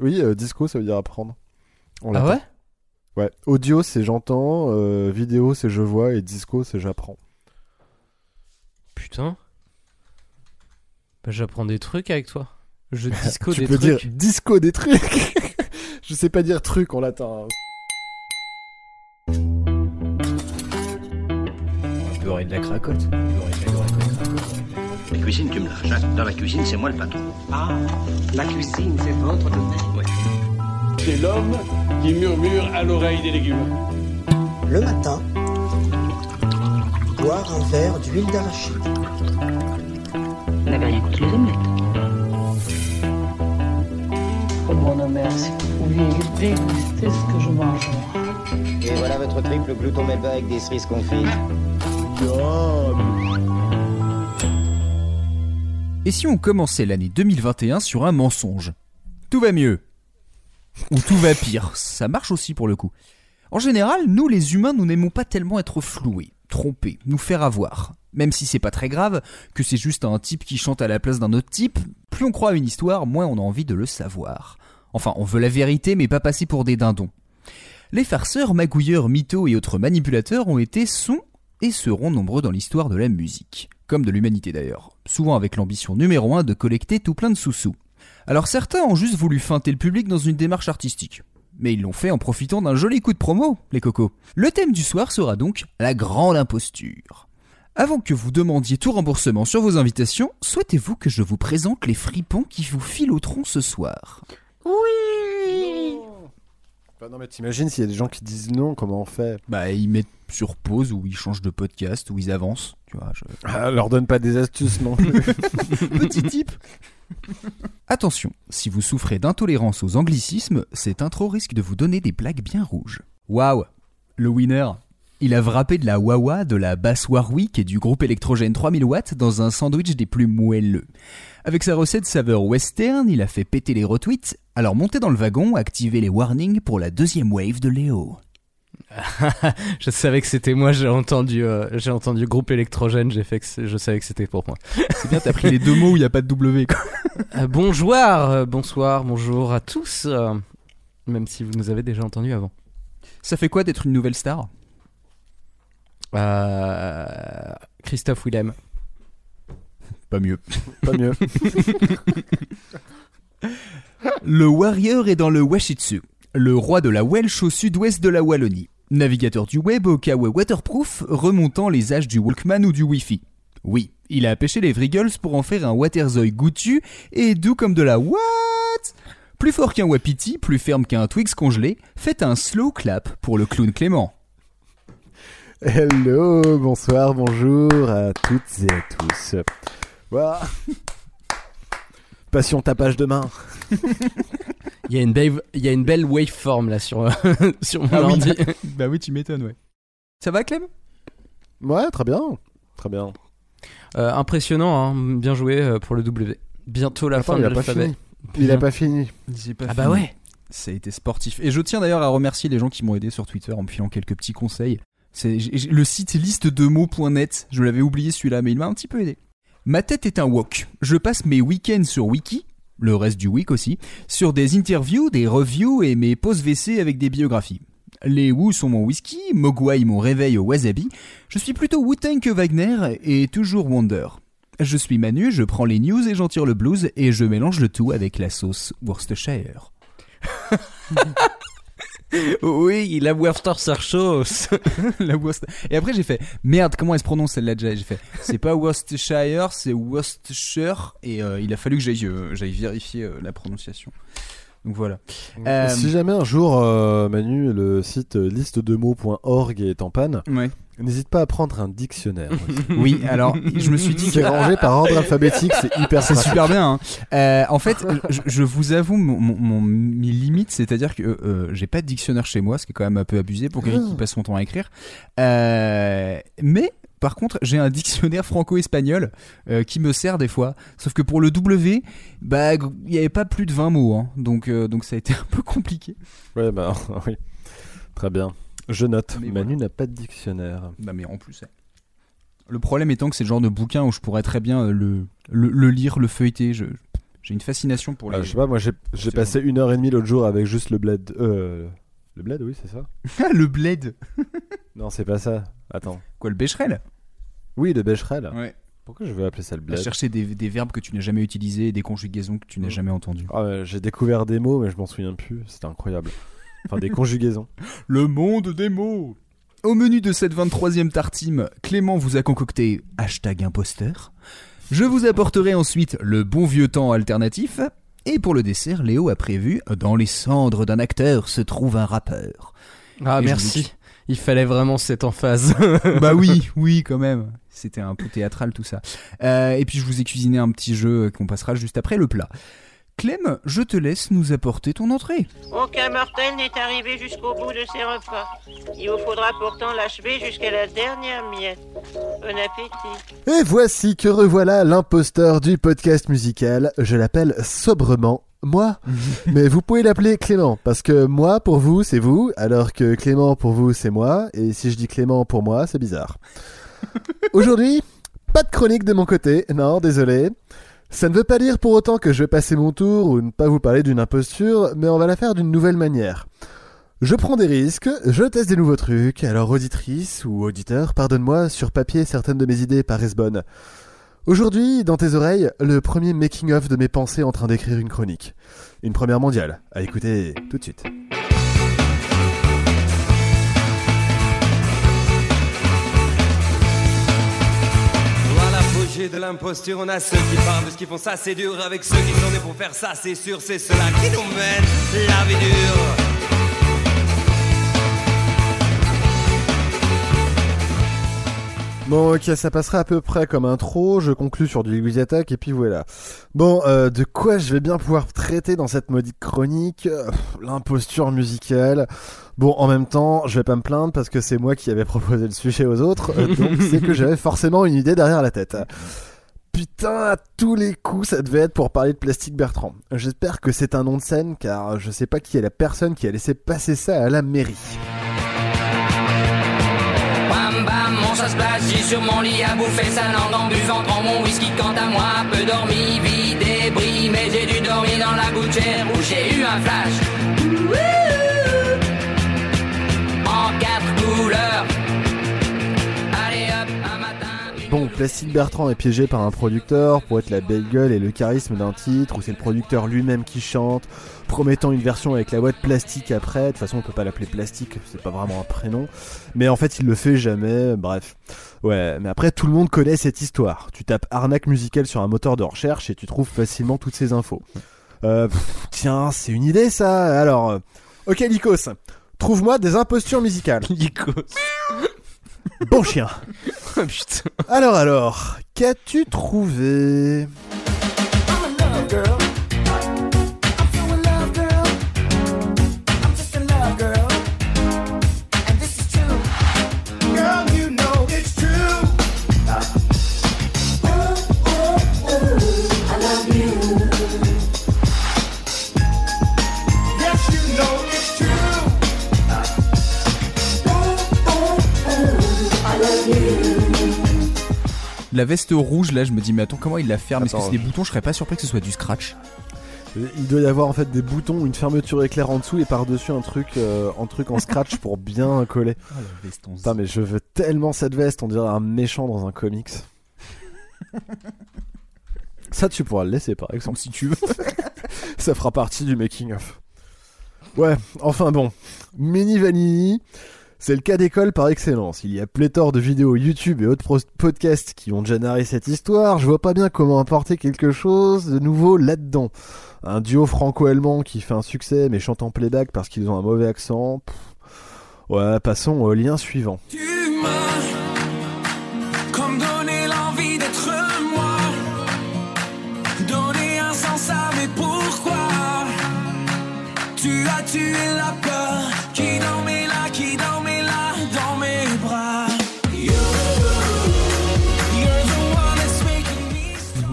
Oui, euh, disco, ça veut dire apprendre. On Ah ouais Ouais. Audio, c'est j'entends. euh, vidéo, c'est je vois. Et disco, c'est j'apprends. Putain. Bah, j'apprends des trucs avec toi. Je disco tu des peux trucs. dire disco des trucs. je sais pas dire truc en latin. Beurrer de la cracotte. Beurrer de la cracotte. La cuisine, tu me lâches. hein. Dans la cuisine, c'est moi le patron. Ah, la cuisine, c'est votre domaine. C'est l'homme qui murmure à l'oreille des légumes. Le matin, boire un verre d'huile d'arachide. n'avez rien contre les omelettes. Oh mon mère, si vous pouviez déguster ce que je mange. Et voilà votre triple glouton melba avec des cerises confites. Et si on commençait l'année 2021 sur un mensonge? Tout va mieux. Ou tout va pire. Ça marche aussi pour le coup. En général, nous les humains, nous n'aimons pas tellement être floués, trompés, nous faire avoir. Même si c'est pas très grave, que c'est juste un type qui chante à la place d'un autre type, plus on croit à une histoire, moins on a envie de le savoir. Enfin, on veut la vérité, mais pas passer pour des dindons. Les farceurs, magouilleurs, mythos et autres manipulateurs ont été, sont et seront nombreux dans l'histoire de la musique, comme de l'humanité d'ailleurs, souvent avec l'ambition numéro un de collecter tout plein de sous-sous. Alors certains ont juste voulu feinter le public dans une démarche artistique. Mais ils l'ont fait en profitant d'un joli coup de promo, les cocos. Le thème du soir sera donc la grande imposture. Avant que vous demandiez tout remboursement sur vos invitations, souhaitez-vous que je vous présente les fripons qui vous filouteront ce soir? Bah non, mais t'imagines s'il y a des gens qui disent non, comment on fait? Bah ils mettent sur pause ou ils changent de podcast ou ils avancent, tu vois. je- ah, Leur donne pas des astuces non plus. Petit type. Attention, si vous souffrez d'intolérance aux anglicismes, cette intro risque de vous donner des blagues bien rouges. Waouh Le winner Il a wrappé de la Wawa, de la basse Warwick et du groupe électrogène 3000 watts dans un sandwich des plus moelleux. Avec sa recette saveur western, il a fait péter les retweets, alors montez dans le wagon, activez les warnings pour la deuxième wave de Léo. Je savais que c'était moi, j'ai entendu, euh, j'ai entendu groupe électrogène, j'ai fait que je savais que c'était pour moi. C'est bien, t'as pris les deux mots où il n'y a pas de W. Quoi. Euh, bonjour, euh, bonsoir, bonjour à tous, euh, même si vous nous avez déjà entendu avant. Ça fait quoi d'être une nouvelle star? Euh, Christophe Willem. Pas mieux. pas mieux. Le Warrior est dans le Washitsu, le roi de la Welsh au sud-ouest de la Wallonie. Navigateur du web au Kawa waterproof, remontant les âges du Walkman ou du Wi-Fi. Oui, il a pêché les Vrigals pour en faire un Waterzoy goûtu et doux comme de la What? Plus fort qu'un Wapiti, plus ferme qu'un Twix congelé, faites un slow clap pour le clown Clément. Hello, bonsoir, bonjour à toutes et à tous. Passion tapage de main. Il y a une belle, il y a une belle waveform là sur, sur mon Ah oui. ordi. bah oui, tu m'étonnes, ouais. Ça va, Clem? Ouais, très bien. Très bien. Euh, impressionnant, hein, bien joué euh, pour le W. Bientôt la Attends, fin il de l'alphabet. fini. Il a pas fini. Pas Ah bah ouais. Ça a été sportif. Et je tiens d'ailleurs à remercier les gens qui m'ont aidé sur Twitter en me filant quelques petits conseils. C'est le site liste de mots.net. Je l'avais oublié celui-là, mais il m'a un petit peu aidé. Ma tête est un wok. Je passe mes week-ends sur Wiki, le reste du week aussi, sur des interviews, des reviews et mes pauses WC avec des biographies. Les Wu sont mon whisky, Mogwai mon réveil au wasabi. Je suis plutôt Wu-Tang que Wagner et toujours Wonder. Je suis Manu, je prends les news et j'en tire le blues et je mélange le tout avec la sauce Worcestershire. Oui, la Worcestershire la Worcester- Et après j'ai fait merde comment elle se prononce celle-là déjà? J'ai fait c'est pas Worcestershire c'est Worcestershire. Et euh, il a fallu que j'aille euh, vérifier euh, la prononciation. Donc voilà. Euh, Si jamais un jour, euh, Manu, le site euh, liste de mots.org est en panne, Ouais. n'hésite pas à prendre un dictionnaire. Oui alors je me suis dit qui est que rangé par ordre alphabétique, c'est hyper c'est super bien. hein. Euh, en fait, je, je vous avoue mon, mon, mes limites, c'est-à-dire que j'ai pas de dictionnaire chez moi, ce qui est quand même un peu abusé pour quelqu'un qui passe son temps à écrire. Mais par contre, j'ai un dictionnaire franco-espagnol euh, qui me sert des fois. Sauf que pour le W, bah, il n'y avait pas plus de 20 mots, hein. donc, euh, donc ça a été un peu compliqué. Ouais, bah oui. Très bien. Je note. Mais Manu n'a pas de dictionnaire. Bah, mais en plus, ouais. le problème étant que c'est le genre de bouquin où je pourrais très bien euh, le, le, le lire, le feuilleter. Je, J'ai une fascination pour les. Ah, je sais pas, moi j'ai passé une heure et demie l'autre jour avec juste le bled. Euh, le bled, oui, c'est ça le bled Non, c'est pas ça. Attends. Quoi, le bécherel Oui, le becherel. Ouais. Pourquoi je vais appeler ça le bled chercher des, des verbes que tu n'as jamais utilisés, des conjugaisons que tu n'as Mm. jamais entendues. Ah, ouais, J'ai découvert des mots, mais je m'en souviens plus. C'était incroyable. Enfin, des conjugaisons. Le monde des mots Au menu de cette 23e tartime, Clément vous a concocté hashtag imposteur. Je vous apporterai ensuite le bon vieux temps alternatif. Et pour le dessert, Léo a prévu Dans les cendres d'un acteur se trouve un rappeur. Ah, Et merci. Il fallait vraiment cette emphase. bah oui, oui, quand même. C'était un peu théâtral tout ça. Euh, et puis je vous ai cuisiné un petit jeu qu'on passera juste après le plat. Clem, je te laisse nous apporter ton entrée. Aucun mortel n'est arrivé jusqu'au bout de ses repas. Il vous faudra pourtant l'achever jusqu'à la dernière miette. Bon appétit. Et voici que revoilà l'imposteur du podcast musical. Je l'appelle sobrement moi. Mais vous pouvez l'appeler Clément, parce que moi pour vous c'est vous, alors que Clément pour vous c'est moi, et si je dis Clément pour moi c'est bizarre. Aujourd'hui, pas de chronique de mon côté, non, désolé. Ça ne veut pas dire pour autant que je vais passer mon tour ou ne pas vous parler d'une imposture, mais on va la faire d'une nouvelle manière. Je prends des risques, je teste des nouveaux trucs, alors auditrice ou auditeur, pardonne-moi, sur papier certaines de mes idées paraissent bonnes. Aujourd'hui, dans tes oreilles, le premier making-of de mes pensées en train d'écrire une chronique. Une première mondiale, à écouter tout de suite. L'apogée de l'imposture, on a ceux qui parlent de ce qu'ils font, ça c'est dur. Avec ceux qui sont nés pour faire ça, c'est sûr, c'est cela qui nous mène la vie dure. Bon, ok, ça passera à peu près comme intro. Je conclus sur du Louis Attack et puis voilà. Bon, euh, de quoi je vais bien pouvoir traiter dans cette modique chronique? L'imposture musicale. Bon, en même temps, je vais pas me plaindre parce que c'est moi qui avais proposé le sujet aux autres, euh, donc c'est que j'avais forcément une idée derrière la tête. Putain, à tous les coups, ça devait être pour parler de Plastique Bertrand. J'espère que c'est un nom de scène, car je sais pas qui est la personne qui a laissé passer ça à la mairie. Bam, mon chasse j'ai sur mon lit à bouffer sa langue en buvant mon whisky. Quant à moi, peu dormi, vie débris, mais j'ai dû dormir dans la gouttière où j'ai eu un flash. En quatre couleurs. Plastique Bertrand est piégé par un producteur pour être la belle gueule et le charisme d'un titre où c'est le producteur lui-même qui chante, promettant une version avec la boîte plastique après. De toute façon, on peut pas l'appeler plastique, c'est pas vraiment un prénom. Mais en fait, il le fait jamais. Bref. Ouais, mais après, tout le monde connaît cette histoire. Tu tapes arnaque musicale sur un moteur de recherche et tu trouves facilement toutes ces infos. Euh, pff, tiens, c'est une idée ça. Alors, euh, ok, Lycos, trouve-moi des impostures musicales. Lycos. Bon chien. Oh, putain. Alors alors, qu'as-tu trouvé? La veste rouge, là, je me dis, mais attends, comment il la ferme? Est-ce que c'est des boutons? Je serais pas surpris que ce soit du scratch. Il doit y avoir en fait des boutons, une fermeture éclair en dessous et par-dessus un truc, euh, un truc en scratch pour bien coller. Ah, la veste en Putain, mais je veux tellement cette veste, on dirait un méchant dans un comics. Ça, tu pourras le laisser par exemple. si tu veux. Ça fera partie du making-of. Ouais, enfin bon. Mini Vanini, c'est le cas d'école par excellence. Il y a pléthore de vidéos YouTube et autres podcasts qui ont déjà narré cette histoire. Je vois pas bien comment apporter quelque chose de nouveau là-dedans. Un duo franco-allemand qui fait un succès mais chante en playback parce qu'ils ont un mauvais accent. Ouais, passons au lien suivant.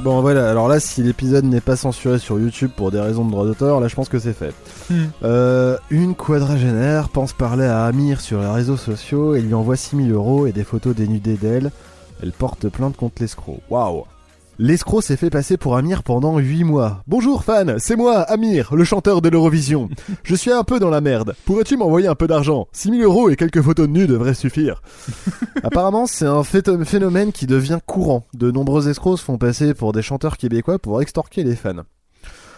Bon voilà, alors là si l'épisode n'est pas censuré sur YouTube pour des raisons de droit d'auteur, là je pense que c'est fait. Hmm. Euh, une quadragénaire pense parler à Amir sur les réseaux sociaux et lui envoie 6000 euros et des photos dénudées d'elle. Elle porte plainte contre l'escroc. Waouh L'escroc s'est fait passer pour Amir pendant 8 mois. Bonjour fan, c'est moi, Amir, le chanteur de l'Eurovision. Je suis un peu dans la merde. Pourrais-tu m'envoyer un peu d'argent? 6000 euros et quelques photos de nus devraient suffire. Apparemment, c'est un phénomène qui devient courant. De nombreux escrocs se font passer pour des chanteurs québécois pour extorquer les fans.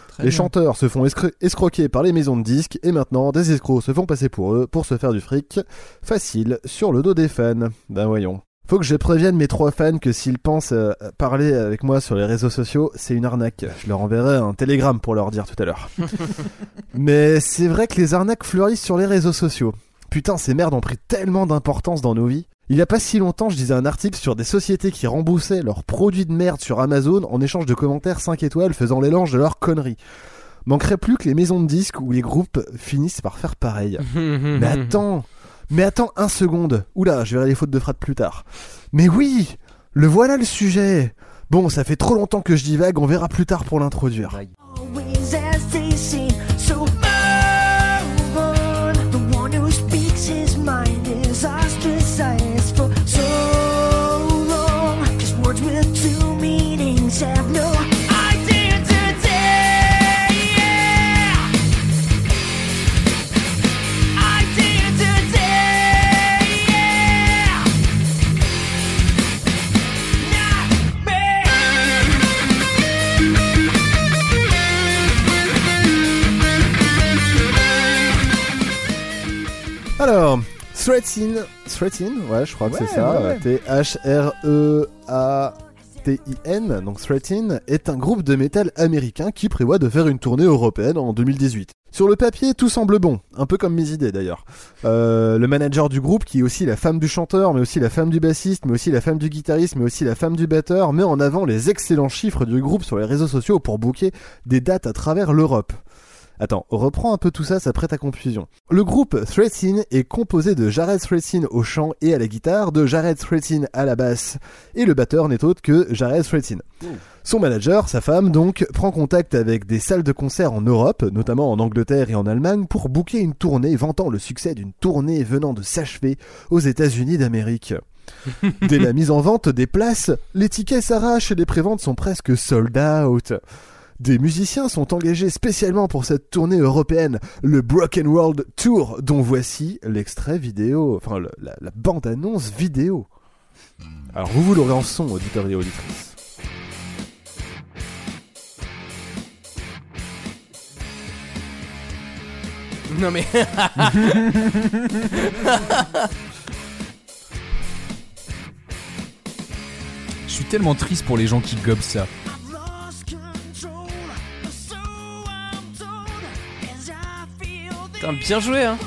Très les bien. chanteurs se font escro- escroquer par les maisons de disques et maintenant des escrocs se font passer pour eux pour se faire du fric facile sur le dos des fans. Ben voyons. Faut que je prévienne mes trois fans que s'ils pensent euh, parler avec moi sur les réseaux sociaux, c'est une arnaque. Je leur enverrai un télégramme pour leur dire tout à l'heure. Mais c'est vrai que les arnaques fleurissent sur les réseaux sociaux. Putain, ces merdes ont pris tellement d'importance dans nos vies. Il y a pas si longtemps, je lisais un article sur des sociétés qui remboursaient leurs produits de merde sur Amazon en échange de commentaires 5 étoiles faisant l'éloge de leurs conneries. Manquerait plus que les maisons de disques ou les groupes finissent par faire pareil. Mais attends, mais attends un seconde. Oula, je verrai les fautes de frappe plus tard. Mais oui, le voilà le sujet. Bon, ça fait trop longtemps que je divague, on verra plus tard pour l'introduire. As Alors, Threatin, Threatin, ouais, je crois que c'est ça. ouais, ouais. T-H-R-E-A-T-I-N, donc Threatin, est un groupe de métal américain qui prévoit de faire une tournée européenne en 2018. Sur le papier, tout semble bon, un peu comme mes idées d'ailleurs. Euh, le manager du groupe, qui est aussi la femme du chanteur, mais aussi la femme du bassiste, mais aussi la femme du guitariste, mais aussi la femme du batteur, met en avant les excellents chiffres du groupe sur les réseaux sociaux pour booker des dates à travers l'Europe. Attends, reprends un peu tout ça, ça prête à confusion. Le groupe Threatin est composé de Jared Threatin au chant et à la guitare, de Jared Threatin à la basse, et le batteur n'est autre que Jared Threatin. Son manager, sa femme donc, prend contact avec des salles de concert en Europe, notamment en Angleterre et en Allemagne, pour booker une tournée vantant le succès d'une tournée venant de s'achever aux États-Unis d'Amérique. Dès la mise en vente des places, les tickets s'arrachent et les préventes sont presque sold out. Des musiciens sont engagés spécialement pour cette tournée européenne, le Broken World Tour, dont voici l'extrait vidéo, enfin le- la, la bande-annonce vidéo. Alors vous vous l'aurez en son, auditeurs et auditrices. Non mais. Je suis tellement triste pour les gens qui gobent ça. Putain, bien joué, hein.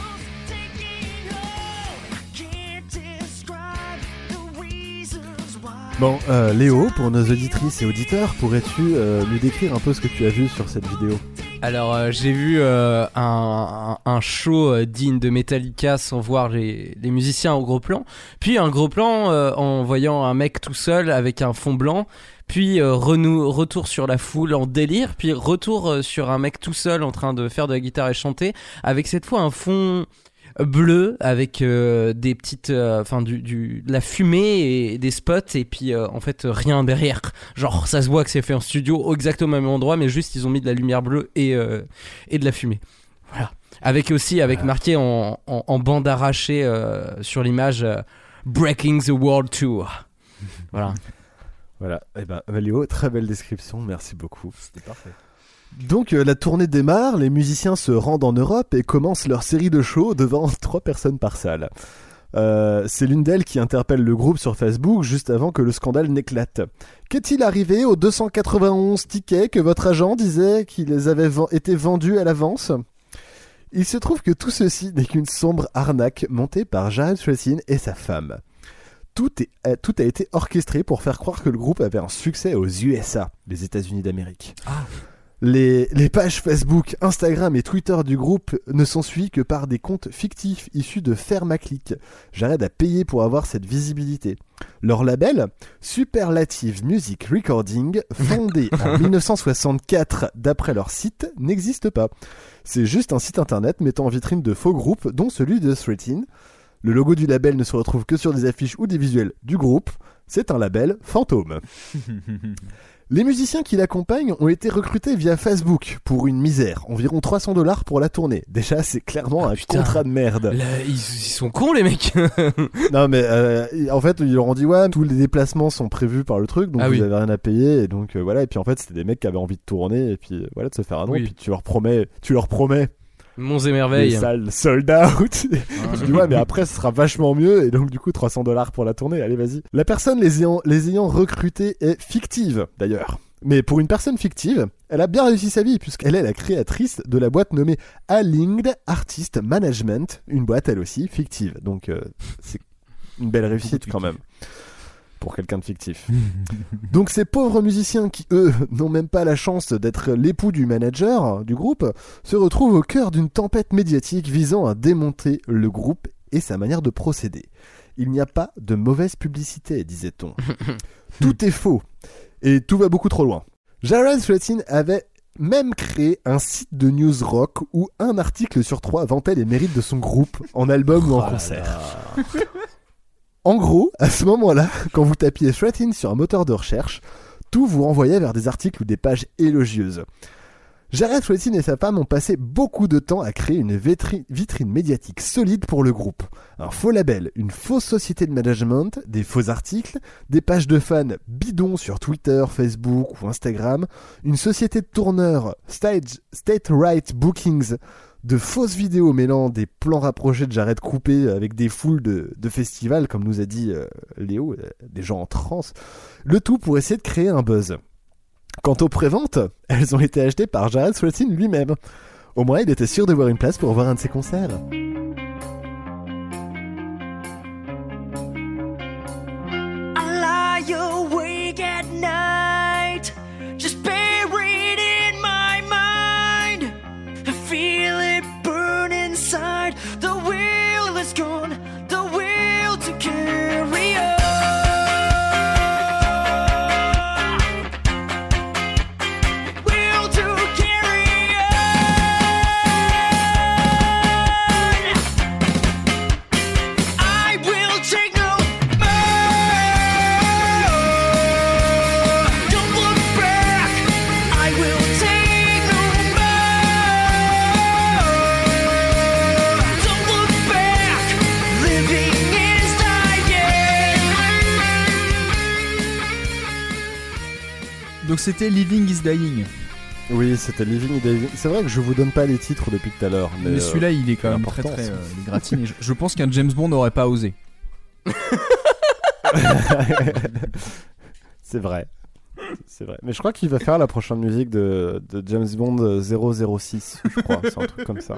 Bon, euh, Léo, pour nos auditrices et auditeurs, pourrais-tu euh, nous décrire un peu ce que tu as vu sur cette vidéo? Alors euh, j'ai vu euh, un, show euh, digne de Metallica sans voir les, les musiciens au gros plan, puis un gros plan en voyant un mec tout seul avec un fond blanc, puis euh, renou- retour sur la foule en délire, puis retour euh, sur un mec tout seul en train de faire de la guitare et chanter, avec cette fois un fond bleu avec euh, des petites euh, enfin du, du de la fumée et des spots et puis euh, en fait rien derrière. Genre ça se voit que c'est fait en studio exactement au même endroit mais juste ils ont mis de la lumière bleue et et de la fumée. Voilà. Avec aussi avec marqué en, en, en bande arrachée sur l'image Breaking the World Tour. Voilà Voilà, eh ben, Léo, très belle description, merci beaucoup. C'était parfait. Donc euh, la tournée démarre, les musiciens se rendent en Europe et commencent leur série de shows devant trois personnes par salle. Euh, c'est l'une d'elles qui interpelle le groupe sur Facebook juste avant que le scandale n'éclate. Qu'est-il arrivé aux 291 tickets que votre agent disait qu'ils avaient été vendus à l'avance? Il se trouve que tout ceci n'est qu'une sombre arnaque montée par Jared Threatin et sa femme. Tout, est- euh, tout a été orchestré pour faire croire que le groupe avait un succès aux USA, les États-Unis d'Amérique. Les, les pages Facebook, Instagram et Twitter du groupe ne sont suivies que par des comptes fictifs issus de Fermaclick. J'arrête à payer pour avoir cette visibilité. Leur label, Superlative Music Recording, fondé en 1964 d'après leur site, n'existe pas. C'est juste un site internet mettant en vitrine de faux groupes, dont celui de Threatin. Le logo du label ne se retrouve que sur des affiches ou des visuels du groupe. C'est un label fantôme. Les musiciens qui l'accompagnent ont été recrutés via Facebook pour une misère, environ 300 dollars pour la tournée. Déjà, c'est clairement un Ah, putain. contrat de merde. Là, ils, ils sont cons les mecs. Non mais euh, en fait ils leur ont dit ouais tous les déplacements sont prévus par le truc donc Ah vous oui. avez rien à payer et donc euh, voilà et puis en fait c'était des mecs qui avaient envie de tourner et puis euh, voilà de se faire un nom Oui. et puis tu leur promets tu leur promets Monts et les merveilles. salles sold out. Tu dis ouais mais après ce sera vachement mieux et donc du coup 300 dollars pour la tournée. Allez vas-y. La personne les ayant les ayant recrutés est fictive d'ailleurs. Mais pour une personne fictive, elle a bien réussi sa vie puisqu'elle est la créatrice de la boîte nommée Alinged Artist Management, une boîte elle aussi fictive. Donc euh, c'est une belle réussite quand même pour quelqu'un de fictif. Donc ces pauvres musiciens qui, eux, n'ont même pas la chance d'être l'époux du manager du groupe, se retrouvent au cœur d'une tempête médiatique visant à démonter le groupe et sa manière de procéder. Il n'y a pas de mauvaise publicité, disait-on. tout est faux et tout va beaucoup trop loin. Jared Swetin avait même créé un site de news rock où un article sur trois vantait les mérites de son groupe en album ou en concert. En gros, à ce moment-là, quand vous tapiez Shretin sur un moteur de recherche, tout vous renvoyait vers des articles ou des pages élogieuses. Jared Shretin et sa femme ont passé beaucoup de temps à créer une vitri- vitrine médiatique solide pour le groupe. Un faux label, une fausse société de management, des faux articles, des pages de fans bidons sur Twitter, Facebook ou Instagram, une société de tourneurs, Stage, State Right Bookings, de fausses vidéos mêlant des plans rapprochés de Jared coupés avec des foules de, festivals, comme nous a dit euh, Léo, euh, des gens en transe. Le tout pour essayer de créer un buzz. Quant aux préventes, elles ont été achetées par Jared Swetin lui-même. Au moins, il était sûr de voir une place pour voir un de ses concerts. C'était Living is Dying. Oui, c'était Living David. C'est vrai que je vous donne pas les titres depuis tout à l'heure. Mais, Mais euh, celui-là, il est quand même très très euh, gratiné. Je, je pense qu'un James Bond n'aurait pas osé. c'est vrai. C'est vrai. Mais je crois qu'il va faire la prochaine musique de, de James Bond euh, 006, je crois. C'est un truc comme ça.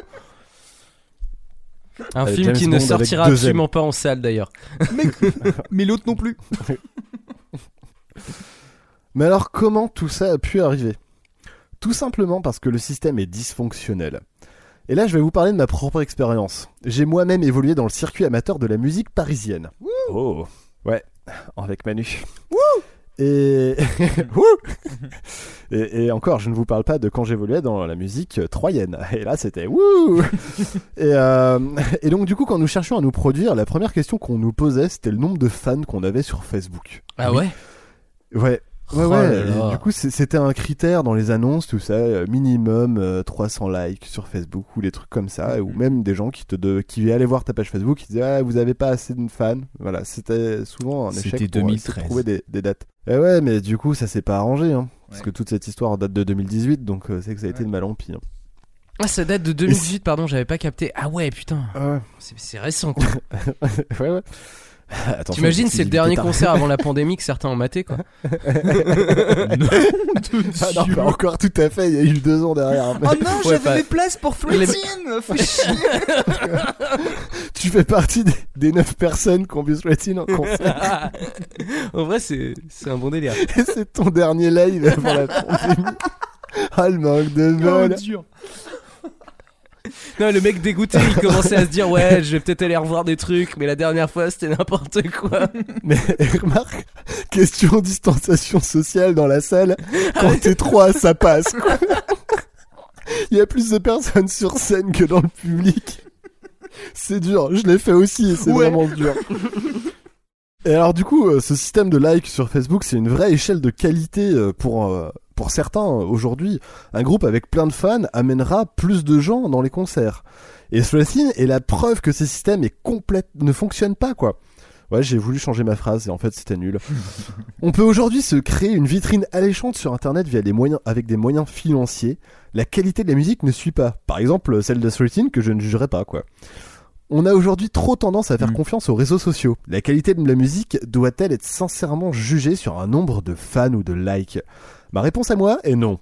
Un film James qui ne Bond sortira absolument pas en salle d'ailleurs. Mais l'autre non plus. Mais alors, comment tout ça a pu arriver? Tout simplement parce que le système est dysfonctionnel. Et là, je vais vous parler de ma propre expérience. J'ai moi-même évolué dans le circuit amateur de la musique parisienne. Oh Ouais, avec Manu. Et... Wouh et, et encore, je ne vous parle pas de quand j'évoluais dans la musique euh, troyenne. Et là, c'était wouh et, euh, et donc, du coup, quand nous cherchions à nous produire, la première question qu'on nous posait, c'était le nombre de fans qu'on avait sur Facebook. Ah ouais? Ouais. Ouais, Oh ouais. là là. et Du coup, c'était un critère dans les annonces, tout ça, euh, minimum euh, 300 likes sur Facebook ou des trucs comme ça, ou même des gens qui te de, qui allaient voir ta page Facebook, qui disaient ah, vous avez pas assez de fans. Voilà, c'était souvent un échec C'était pour essayer de 2013. trouver des, des dates. Et ouais, mais du coup, ça s'est pas arrangé, hein, parce que toute cette histoire date de 2018, donc euh, c'est que ça a été de mal en pire. Ah, ça date de 2018, pardon, j'avais pas capté. Ah ouais, putain. Ouais, C'est c'est récent quoi. ouais. ouais. T'imagines, c'est le dernier concert avant la pandémie que certains ont maté quoi. Ah non, pas encore tout à fait, il y a eu deux ans derrière. Oh non, Ouais, j'avais pas- mes places pour Fais chier tu fais partie des, des 9 personnes qui ont vu Sweatin en concert. en vrai, c'est c'est un bon délire. Et c'est ton dernier live avant la pandémie. Ah, le manque de bol. dur Non, le mec dégoûté, il commençait à se dire ouais, je vais peut-être aller revoir des trucs, mais la dernière fois c'était n'importe quoi. Mais remarque, question distanciation sociale dans la salle. Quand t'es trois, ça passe. quoi. Il y a plus de personnes sur scène que dans le public. C'est dur, je l'ai fait aussi et c'est Ouais. vraiment dur. Et alors du coup, euh, ce système de like sur Facebook, c'est une vraie échelle de qualité euh, pour euh, pour certains aujourd'hui. Un groupe avec plein de fans amènera plus de gens dans les concerts. Et Threathin est la preuve que ce système est complète, ne fonctionne pas quoi. Ouais, j'ai voulu changer ma phrase et en fait c'était nul. On peut aujourd'hui se créer une vitrine alléchante sur internet via des moyens avec des moyens financiers. La qualité de la musique ne suit pas. Par exemple, celle de Threathin que je ne jugerai pas quoi. On a aujourd'hui trop tendance à faire confiance aux réseaux sociaux. La qualité de la musique doit-elle être sincèrement jugée sur un nombre de fans ou de likes? Ma réponse à moi est non.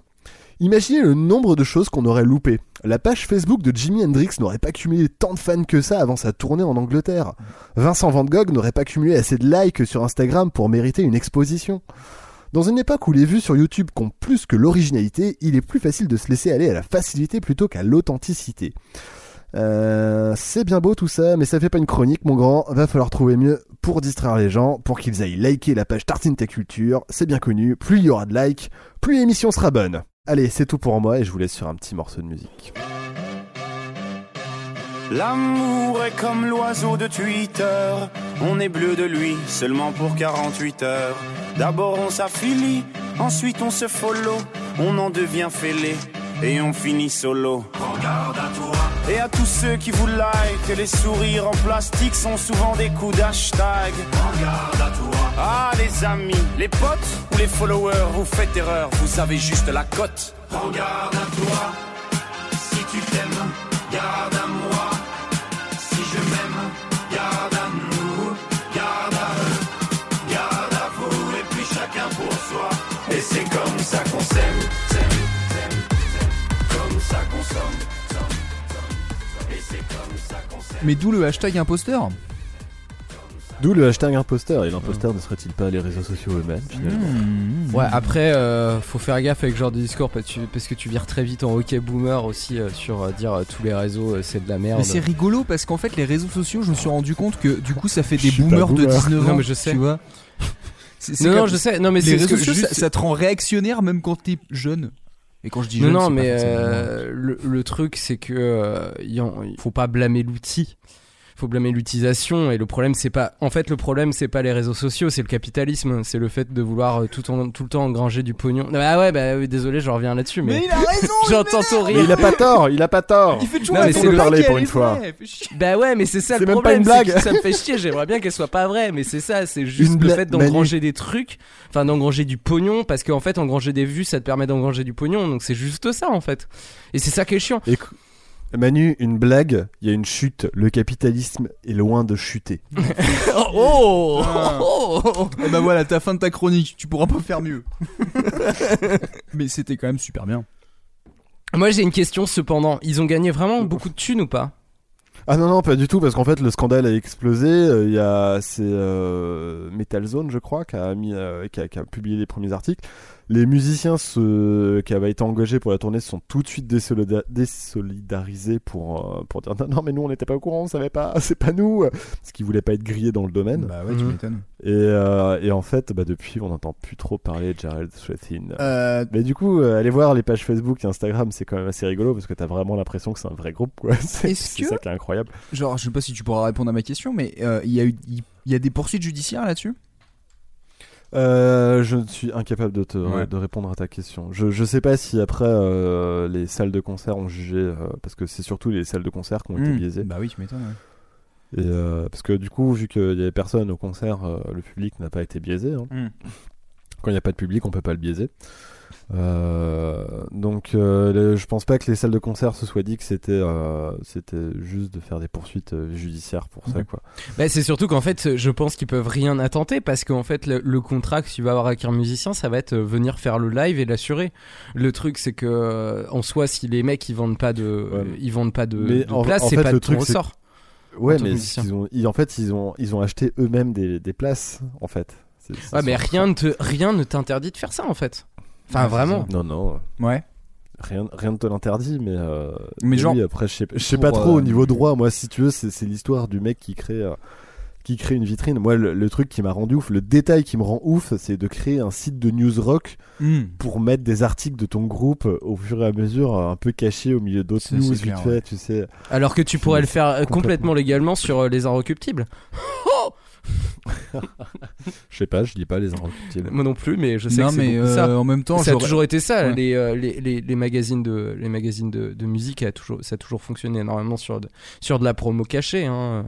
Imaginez le nombre de choses qu'on aurait loupé. La page Facebook de Jimi Hendrix n'aurait pas cumulé tant de fans que ça avant sa tournée en Angleterre. Vincent Van Gogh n'aurait pas cumulé assez de likes sur Instagram pour mériter une exposition. Dans une époque où les vues sur YouTube comptent plus que l'originalité, il est plus facile de se laisser aller à la facilité plutôt qu'à l'authenticité. Euh, c'est bien beau tout ça, mais ça fait pas une chronique, mon grand. Va falloir trouver mieux pour distraire les gens, pour qu'ils aillent liker la page Tartine Ta Culture. C'est bien connu. Plus il y aura de likes, plus l'émission sera bonne. Allez, c'est tout pour moi et je vous laisse sur un petit morceau de musique. L'amour est comme l'oiseau de Twitter. On est bleu de lui seulement pour 48 heures. D'abord on s'affilie, ensuite on se follow. On en devient fêlé et on finit solo. Regarde à toi. Et à tous ceux qui vous like, les sourires en plastique sont souvent des coups d'hashtag. Regarde à toi. Ah les amis, les potes ou les followers, vous faites erreur, vous avez juste la cote. Regarde à toi. Mais d'où le hashtag imposteur D'où le hashtag imposteur. Et l'imposteur ne serait-il pas les réseaux sociaux eux-mêmes finalement Ouais, après, euh, faut faire gaffe avec ce genre de discours parce que tu, parce que tu vires très vite en hockey boomer aussi euh, sur euh, dire euh, tous les réseaux euh, c'est de la merde. Mais c'est rigolo parce qu'en fait les réseaux sociaux, je me suis rendu compte que du coup ça fait des boomers de boomer. 19 ans. Non, mais je sais. Tu vois C'est- c'est Non, je sais. Non, mais les réseaux que sociaux, juste- ça, ça te rend réactionnaire même quand t'es jeune. Et quand je dis non, jeune, non, pas mais euh, le, le truc c'est que euh, y en- faut pas blâmer l'outil. Faut blâmer l'utilisation et le problème c'est pas en fait le problème c'est pas les réseaux sociaux c'est le capitalisme c'est le fait de vouloir euh, tout, en- tout le temps engranger du pognon ah ouais bah oui, désolé je reviens là-dessus mais, Mais il a raison, j'entends ton rire Mais il a pas tort, il a pas tort. Il fait toujours Non, mais c'est de le- parler pour une fois. Bah ouais, mais c'est ça C'est le même pas problème. une c'est blague. que Ça me fait chier. J'aimerais bien qu'elle soit pas vraie, mais c'est ça. C'est juste Une le fait d'engranger des trucs, enfin d'engranger du pognon, parce qu'en fait, engranger des vues, ça te permet d'engranger du pognon. Donc c'est juste ça en fait. Et c'est ça qui est chiant. Manu, une blague, il y a une chute. Le capitalisme est loin de chuter. oh, Ah. oh, oh. Et bah voilà, t'as fin de ta chronique, tu pourras pas faire mieux. mais c'était quand même super bien. Moi j'ai une question cependant. Ils ont gagné vraiment beaucoup de thunes ou pas? Ah non non pas du tout parce qu'en fait le scandale a explosé. Euh, Il y a c'est euh, Metal Zone je crois qui a mis euh, qui, a, qui a publié les premiers articles. Les musiciens ce, qui avaient été engagés pour la tournée se sont tout de suite désolida- désolidarisés pour euh, pour dire non non mais nous on n'était pas au courant on savait pas c'est pas nous parce qu'ils voulaient pas être grillés dans le domaine. Bah ouais, tu Mhm. m'étonnes. Et, euh, et en fait, bah depuis, on n'entend plus trop parler de Jared Sweatin. Euh, Mais du coup, euh, allez voir les pages Facebook et Instagram, c'est quand même assez rigolo parce que t'as vraiment l'impression que c'est un vrai groupe, quoi. C'est que- ça qui est incroyable. genre, je sais pas si tu pourras répondre à ma question, mais euh, il y a eu, il il y a des poursuites judiciaires là-dessus? Euh, je suis incapable de te Ouais. de répondre à ta question. Je, je sais pas si après euh, les salles de concert ont jugé euh, parce que c'est surtout les salles de concert qui ont été Hmm. biaisées. Bah oui, tu m'étonnes. ouais. Et euh, parce que du coup, vu qu'il y avait personne au concert, le public n'a pas été biaisé. hein. Hmm. Quand il n'y a pas de public, on peut pas le biaiser. Euh, donc, euh, je pense pas que les salles de concert se soient dit que c'était euh, c'était juste de faire des poursuites judiciaires pour ça, quoi. Bah, c'est surtout qu'en fait, je pense qu'ils peuvent rien attenter parce qu'en fait, le, le contrat que tu vas avoir avec un musicien, ça va être venir faire le live et l'assurer. Le truc, c'est que en soi, si les mecs ils vendent pas de, Ouais. ils vendent pas de, de en- place, c'est pas le de truc, ressort. Ouais, mais ils ont, ils- en fait, ils ont, ils ont acheté eux-mêmes des, des places, en fait. Ouais, mais rien ne te, rien ne t'interdit de faire ça en fait. Enfin, Ouais, vraiment. Non, non. Ouais. Rien, rien ne te l'interdit, mais. euh, Mais genre, oui, après, je sais, je sais pour, pas trop euh, au niveau droit. Moi, si tu veux, c'est c'est l'histoire du mec qui crée, euh, qui crée une vitrine. Moi, le, le truc qui m'a rendu ouf, le détail qui me rend ouf, c'est de créer un site de news rock Hmm. pour mettre des articles de ton groupe au fur et à mesure, un peu cachés au milieu d'autres news c'est vite clair, fait, ouais. tu sais. Alors que tu pourrais le faire complètement, Complètement. légalement sur les inrecuptibles. Oh Je sais pas, je lis pas les inrecuptibles. Moi non plus, mais je sais Non, que c'est euh, ça. en même temps, ça a toujours été ça. Ouais. Les, euh, les, les, les magazines de les magazines de, de musique, a toujours, ça a toujours fonctionné énormément sur de, sur de la promo cachée. Hein.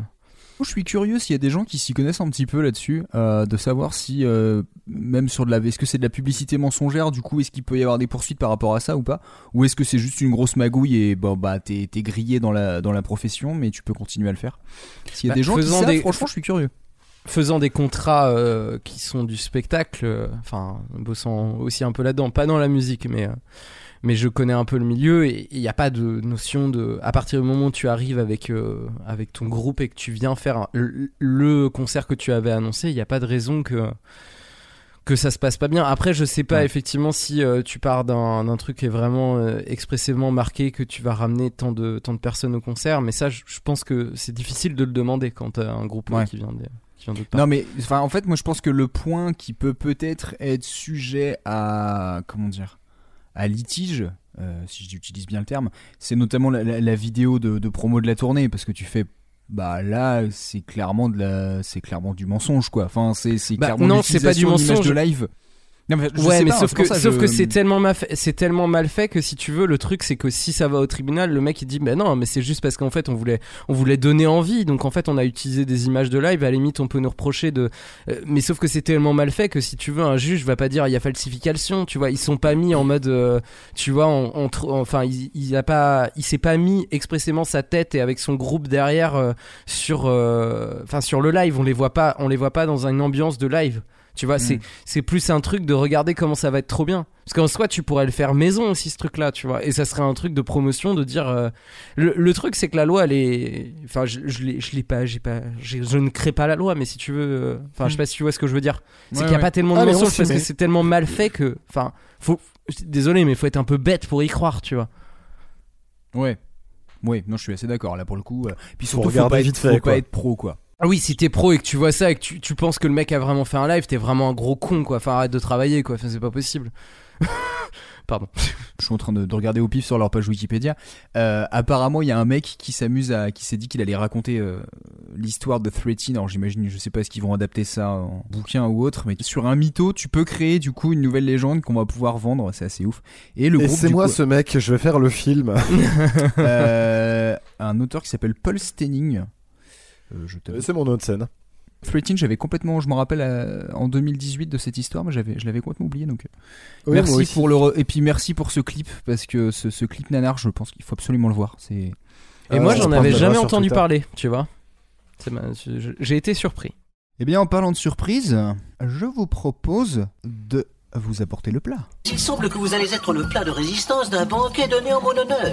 Moi, je suis curieux s'il y a des gens qui s'y connaissent un petit peu là-dessus, euh, de savoir si, euh, même sur de la. Est-ce que c'est de la publicité mensongère, du coup, est-ce qu'il peut y avoir des poursuites par rapport à ça ou pas? Ou est-ce que c'est juste une grosse magouille et bon, bah, t'es t'es grillé dans la, dans la profession, mais tu peux continuer à le faire? S'il y a Bah, des gens qui savent, des- franchement, je suis curieux. Faisant des contrats euh, qui sont du spectacle, euh, enfin bossant aussi un peu là-dedans, pas dans la musique, mais euh, mais je connais un peu le milieu et il n'y a pas de notion de. À partir du moment où tu arrives avec avec ton groupe et que tu viens faire un- le, le concert que tu avais annoncé, il n'y a pas de raison que que ça se passe pas bien. Après, je sais pas Ouais. effectivement si euh, tu pars d'un truc qui est vraiment euh, expressément marqué que tu vas ramener tant de tant de personnes au concert, mais ça, je, pense que c'est difficile de le demander quand t'as un groupe Ouais. qui vient de qui vient d'autre part. Non mais enfin en fait moi je pense que le point qui peut peut-être être sujet à comment dire à litige euh, si j'utilise bien le terme c'est notamment la, la- la vidéo de, de promo de la tournée parce que tu fais bah là c'est clairement de la c'est clairement du mensonge quoi enfin c'est c'est Bah, clairement non, c'est pas du mensonge. de live non, mais je ouais, sais mais pas, sauf que, ça, sauf je- que c'est tellement, mal fait, c'est tellement mal fait que si tu veux, le truc c'est que si ça va au tribunal, le mec il dit bah non, mais c'est juste parce qu'en fait on voulait, on voulait donner envie, donc en fait on a utilisé des images de live, à la limite on peut nous reprocher de. euh, mais sauf que c'est tellement mal fait que si tu veux, un juge va pas dire il y a falsification, tu vois, ils sont pas mis en mode, euh, tu vois, on, enfin il, il a pas, il s'est pas mis expressément sa tête et avec son groupe derrière euh, sur, euh, enfin sur le live, on les voit pas, on les voit pas dans une ambiance de live. Tu vois, c'est Mm. c'est plus un truc de regarder comment ça va être trop bien. Parce qu'en soi, tu pourrais le faire maison aussi, ce truc-là, tu vois. Et ça serait un truc de promotion de dire. euh, Le, le truc, c'est que la loi, elle est. Enfin, je, je l'ai je l'ai pas. j'ai pas je ne crée pas la loi, mais si tu veux. euh, Enfin, je sais pas si tu vois ce que je veux dire. C'est Ouais, qu'il n'y a ouais. pas tellement de Ah, parce que c'est tellement mal fait que. Enfin, faut. Désolé, mais faut être un peu bête pour y croire, tu vois. ouais ouais non je suis assez d'accord là pour le coup euh, puis Faut surtout faut regarder pas, être, vite fait, faut quoi. pas être pro quoi oui, si t'es pro et que tu vois ça et que tu, tu penses que le mec a vraiment fait un live, t'es vraiment un gros con, quoi. Enfin, arrête de travailler, quoi. Enfin, c'est pas possible. Pardon. je suis en train de, de regarder au pif sur leur page Wikipédia. Euh, apparemment, il y a un mec qui s'amuse à, qui s'est dit qu'il allait raconter euh, l'histoire de Threatin. Alors j'imagine, je sais pas ce qu'ils vont adapter ça en bouquin ou autre, mais sur un mytho, tu peux créer du coup une nouvelle légende qu'on va pouvoir vendre. C'est assez ouf. Et le Et groupe, c'est moi coup, ce mec, je vais faire le film. euh, un auteur qui s'appelle Paul Stenning. Euh, je t'avoue. c'est mon nom de scène. Threatin, j'avais complètement, je me rappelle euh, en 2018 de cette histoire, mais j'avais, je l'avais complètement oublié. Donc, euh, Oui, merci pour le re- et puis merci pour ce clip parce que ce, ce clip nanar, je pense qu'il faut absolument le voir. C'est Et Ah, moi, j'en avais jamais entendu Twitter. parler, tu vois. M'a- J'ai été surpris. Eh bien, en parlant de surprise, je vous propose de vous apporter le plat. Il semble que vous allez être le plat de résistance d'un banquet donné en mon honneur.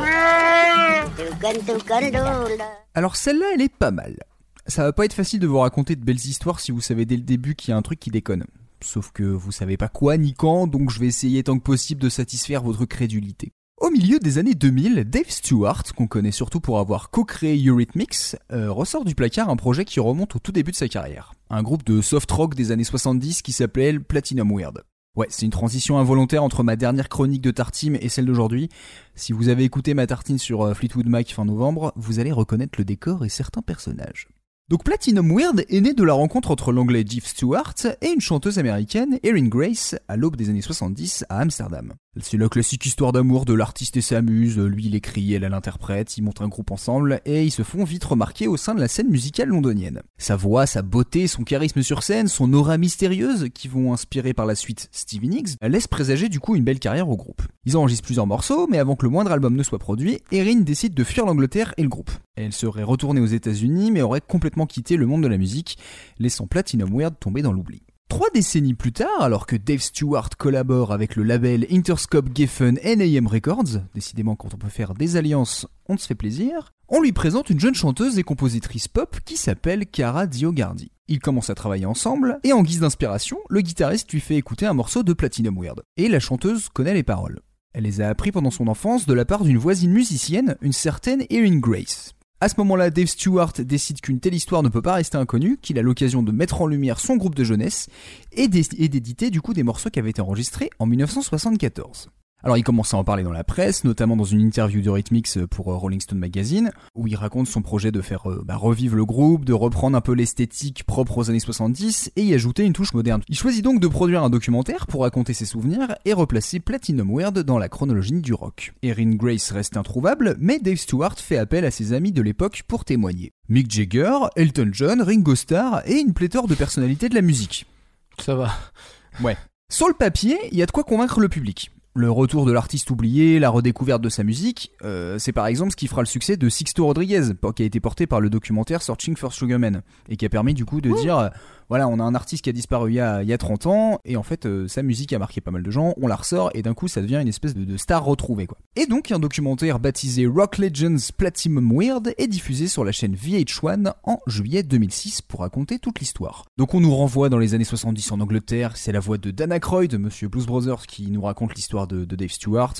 Alors celle-là, elle est pas mal. Ça va pas être facile de vous raconter de belles histoires si vous savez dès le début qu'il y a un truc qui déconne. Sauf que vous savez pas quoi ni quand, donc je vais essayer tant que possible de satisfaire votre crédulité. Au milieu des années 2000, Dave Stewart, qu'on connaît surtout pour avoir co-créé Eurythmics, euh, ressort du placard un projet qui remonte au tout début de sa carrière. Un groupe de soft rock des années 70 qui s'appelait Platinum Weird. Ouais, c'est une transition involontaire entre ma dernière chronique de Tartine et celle d'aujourd'hui. Si vous avez écouté ma tartine sur euh, Fleetwood Mac fin novembre, vous allez reconnaître le décor et certains personnages. Donc Platinum Weird est né de la rencontre entre l'anglais Jeff Stewart et une chanteuse américaine, Erin Grace, à l'aube des années 70 à Amsterdam. C'est la classique histoire d'amour de l'artiste et sa muse, lui il écrit, elle elle interprète, ils montent un groupe ensemble et ils se font vite remarquer au sein de la scène musicale londonienne. Sa voix, sa beauté, son charisme sur scène, son aura mystérieuse, qui vont inspirer par la suite Stevie Nicks, laissent présager du coup une belle carrière au groupe. Ils enregistrent plusieurs morceaux, mais avant que le moindre album ne soit produit, Erin décide de fuir l'Angleterre et le groupe. Elle serait retournée aux États-Unis, mais aurait complètement quitté le monde de la musique, laissant Platinum Weird tomber dans l'oubli. Trois décennies plus tard, alors que Dave Stewart collabore avec le label Interscope Geffen NAM Records, décidément quand on peut faire des alliances, on se fait plaisir, on lui présente une jeune chanteuse et compositrice pop qui s'appelle Cara Diogardi. Ils commencent à travailler ensemble, et en guise d'inspiration, le guitariste lui fait écouter un morceau de Platinum Weird. Et la chanteuse connaît les paroles. Elle les a appris pendant son enfance de la part d'une voisine musicienne, une certaine Erin Grace. À ce moment-là, Dave Stewart décide qu'une telle histoire ne peut pas rester inconnue, qu'il a l'occasion de mettre en lumière son groupe de jeunesse et d'é- et d'éditer du coup des morceaux qui avaient été enregistrés en 1974. Alors il commence à en parler dans la presse, notamment dans une interview de Rhythmix pour euh, Rolling Stone Magazine, où il raconte son projet de faire euh, bah, revivre le groupe, de reprendre un peu l'esthétique propre aux années 70 et y ajouter une touche moderne. Il choisit donc de produire un documentaire pour raconter ses souvenirs et replacer Platinum Weird dans la chronologie du rock. Erin Grace reste introuvable, mais Dave Stewart fait appel à ses amis de l'époque pour témoigner. Mick Jagger, Elton John, Ringo Starr et une pléthore de personnalités de la musique. Ça va. Ouais. Sur le papier, il y a de quoi convaincre le public. Le retour de l'artiste oublié, la redécouverte de sa musique, euh, c'est par exemple ce qui fera le succès de Sixto Rodriguez, qui a été porté par le documentaire Searching for Sugar Man, et qui a permis du coup de dire, euh, voilà, on a un artiste qui a disparu il y a, il y a 30 ans, et en fait euh, sa musique a marqué pas mal de gens, on la ressort, et d'un coup ça devient une espèce de, star retrouvée quoi. Et donc un documentaire baptisé Rock Legends Platinum Weird est diffusé sur la chaîne VH1 en juillet 2006 pour raconter toute l'histoire. Donc on nous renvoie dans les années 70 en Angleterre, c'est la voix de Dan Aykroyd, de Monsieur Blues Brothers, qui nous raconte l'histoire de Dave Stewart.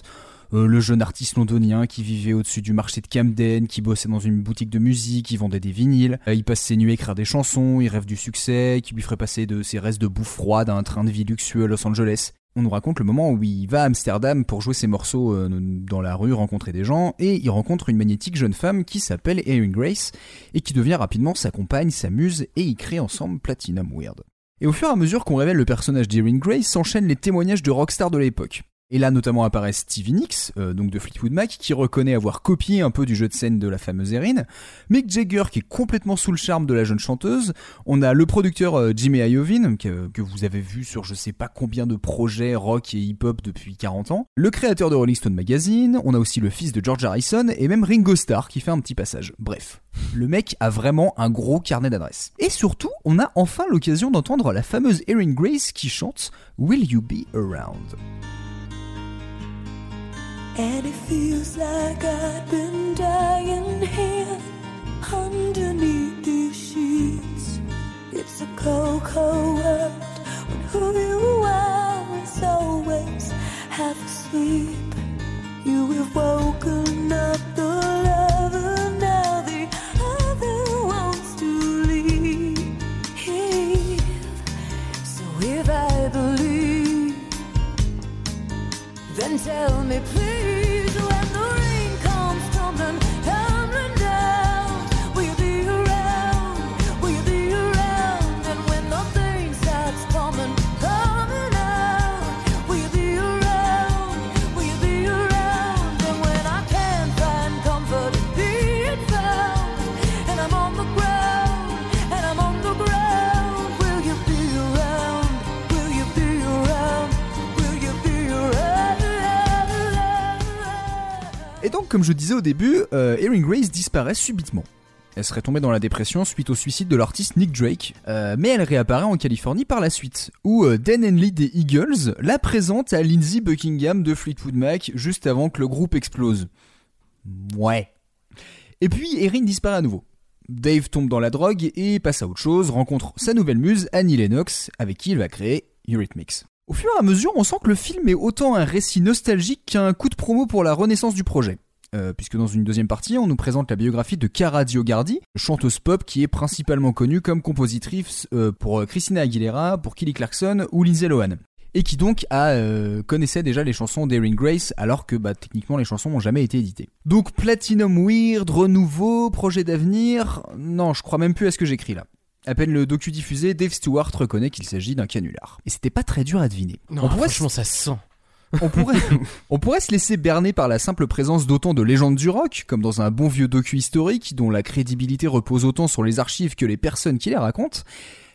Euh, le jeune artiste londonien qui vivait au-dessus du marché de Camden, qui bossait dans une boutique de musique, qui vendait des vinyles. Euh, il passe ses nuits à écrire des chansons, il rêve du succès, qui lui ferait passer de ses restes de bouffe froide à un train de vie luxueux à Los Angeles. On nous raconte le moment où il va à Amsterdam pour jouer ses morceaux euh, dans la rue, rencontrer des gens, et il rencontre une magnétique jeune femme qui s'appelle Erin Grace, et qui devient rapidement sa compagne, sa muse, et ils créent ensemble Platinum Weird. Et au fur et à mesure qu'on révèle le personnage d'Erin Grace, s'enchaînent les témoignages de rockstars de l'époque. Et là notamment apparaît Stevie Nicks, euh, donc de Fleetwood Mac, qui reconnaît avoir copié un peu du jeu de scène de la fameuse Erin. Mick Jagger qui est complètement sous le charme de la jeune chanteuse. On a le producteur euh, Jimmy Iovine, que, que vous avez vu sur je sais pas combien de projets rock et hip-hop depuis 40 ans. Le créateur de Rolling Stone Magazine. On a aussi le fils de George Harrison et même Ringo Starr qui fait un petit passage. Bref. Le mec a vraiment un gros carnet d'adresses. Et surtout, on a enfin l'occasion d'entendre la fameuse Erin Grace qui chante Will You Be Around? And it feels like I've been dying here underneath these sheets. It's a cold, cold world when who you are is always half asleep. You have woken up the then tell me please comme je disais au début, euh, Erin Grace disparaît subitement. Elle serait tombée dans la dépression suite au suicide de l'artiste Nick Drake, euh, mais elle réapparaît en Californie par la suite, où euh, Dan Henley des Eagles la présente à Lindsey Buckingham de Fleetwood Mac juste avant que le groupe explose. Ouais. Et puis Erin disparaît à nouveau. Dave tombe dans la drogue et passe à autre chose, rencontre sa nouvelle muse, Annie Lennox, avec qui il va créer Eurythmics. Au fur et à mesure, on sent que le film est autant un récit nostalgique qu'un coup de promo pour la renaissance du projet. Euh, puisque dans une deuxième partie, on nous présente la biographie de Cara Diogardi, chanteuse pop qui est principalement connue comme compositrice euh, pour euh, Christina Aguilera, pour Kelly Clarkson ou Lindsay Lohan. Et qui donc a, euh, connaissait déjà les chansons d'Erin Grace, alors que bah, techniquement les chansons n'ont jamais été éditées. Donc Platinum Weird, renouveau, projet d'avenir, non, je crois même plus à ce que j'écris là. À peine le docu diffusé, Dave Stewart reconnaît qu'il s'agit d'un canular. Et c'était pas très dur à deviner. Non, On pourrait franchement, ça se sent. on pourrait, se laisser berner par la simple présence d'autant de légendes du rock, comme dans un bon vieux docu historique dont la crédibilité repose autant sur les archives que les personnes qui les racontent,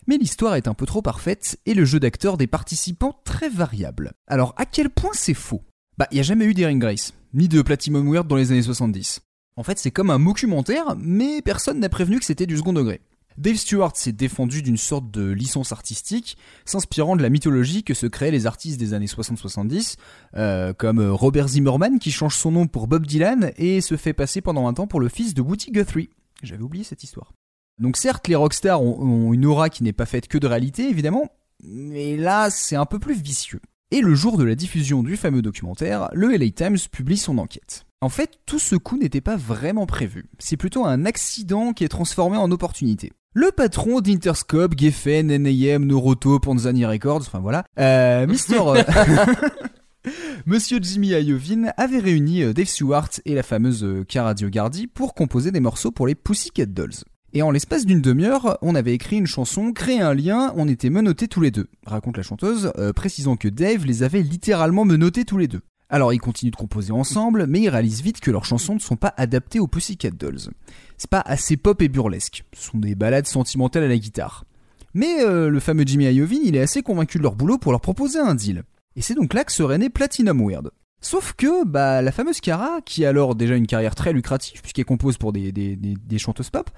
mais l'histoire est un peu trop parfaite et le jeu d'acteurs des participants très variable. Alors à quel point c'est faux? Bah, il y a jamais eu d'Erin Grace, ni de Platinum Weird dans les années 70. En fait, c'est comme un documentaire, mais personne n'a prévenu que c'était du second degré. Dave Stewart s'est défendu d'une sorte de licence artistique, s'inspirant de la mythologie que se créaient les artistes des années 60-70, euh, comme euh, Robert Zimmerman qui change son nom pour Bob Dylan et se fait passer pendant un temps pour le fils de Woody Guthrie. J'avais oublié cette histoire. Donc certes, les rockstars ont, ont une aura qui n'est pas faite que de réalité, évidemment, mais là, c'est un peu plus vicieux. Et le jour de la diffusion du fameux documentaire, le LA Times publie son enquête. En fait, tout ce coup n'était pas vraiment prévu. C'est plutôt un accident qui est transformé en opportunité. Le patron d'Interscope, Geffen, NAM, Noroto, Panzani Records, enfin voilà, euh, Mister... euh, Monsieur Jimmy Iovine avait réuni euh, Dave Stewart et la fameuse euh, Cara Diogardi pour composer des morceaux pour les Pussycat Dolls. Et en l'espace d'une demi-heure, on avait écrit une chanson, créé un lien, on était menottés tous les deux, raconte la chanteuse, euh, précisant que Dave les avait littéralement menottés tous les deux. Alors ils continuent de composer ensemble, mais ils réalisent vite que leurs chansons ne sont pas adaptées aux Pussycat Dolls. C'est pas assez pop et burlesque, ce sont des ballades sentimentales à la guitare. Mais euh, le fameux Jimmy Iovine, il est assez convaincu de leur boulot pour leur proposer un deal. Et c'est donc là que serait né Platinum Weird. Sauf que bah, la fameuse Cara, qui a alors déjà une carrière très lucrative puisqu'elle compose pour des chanteuses pop,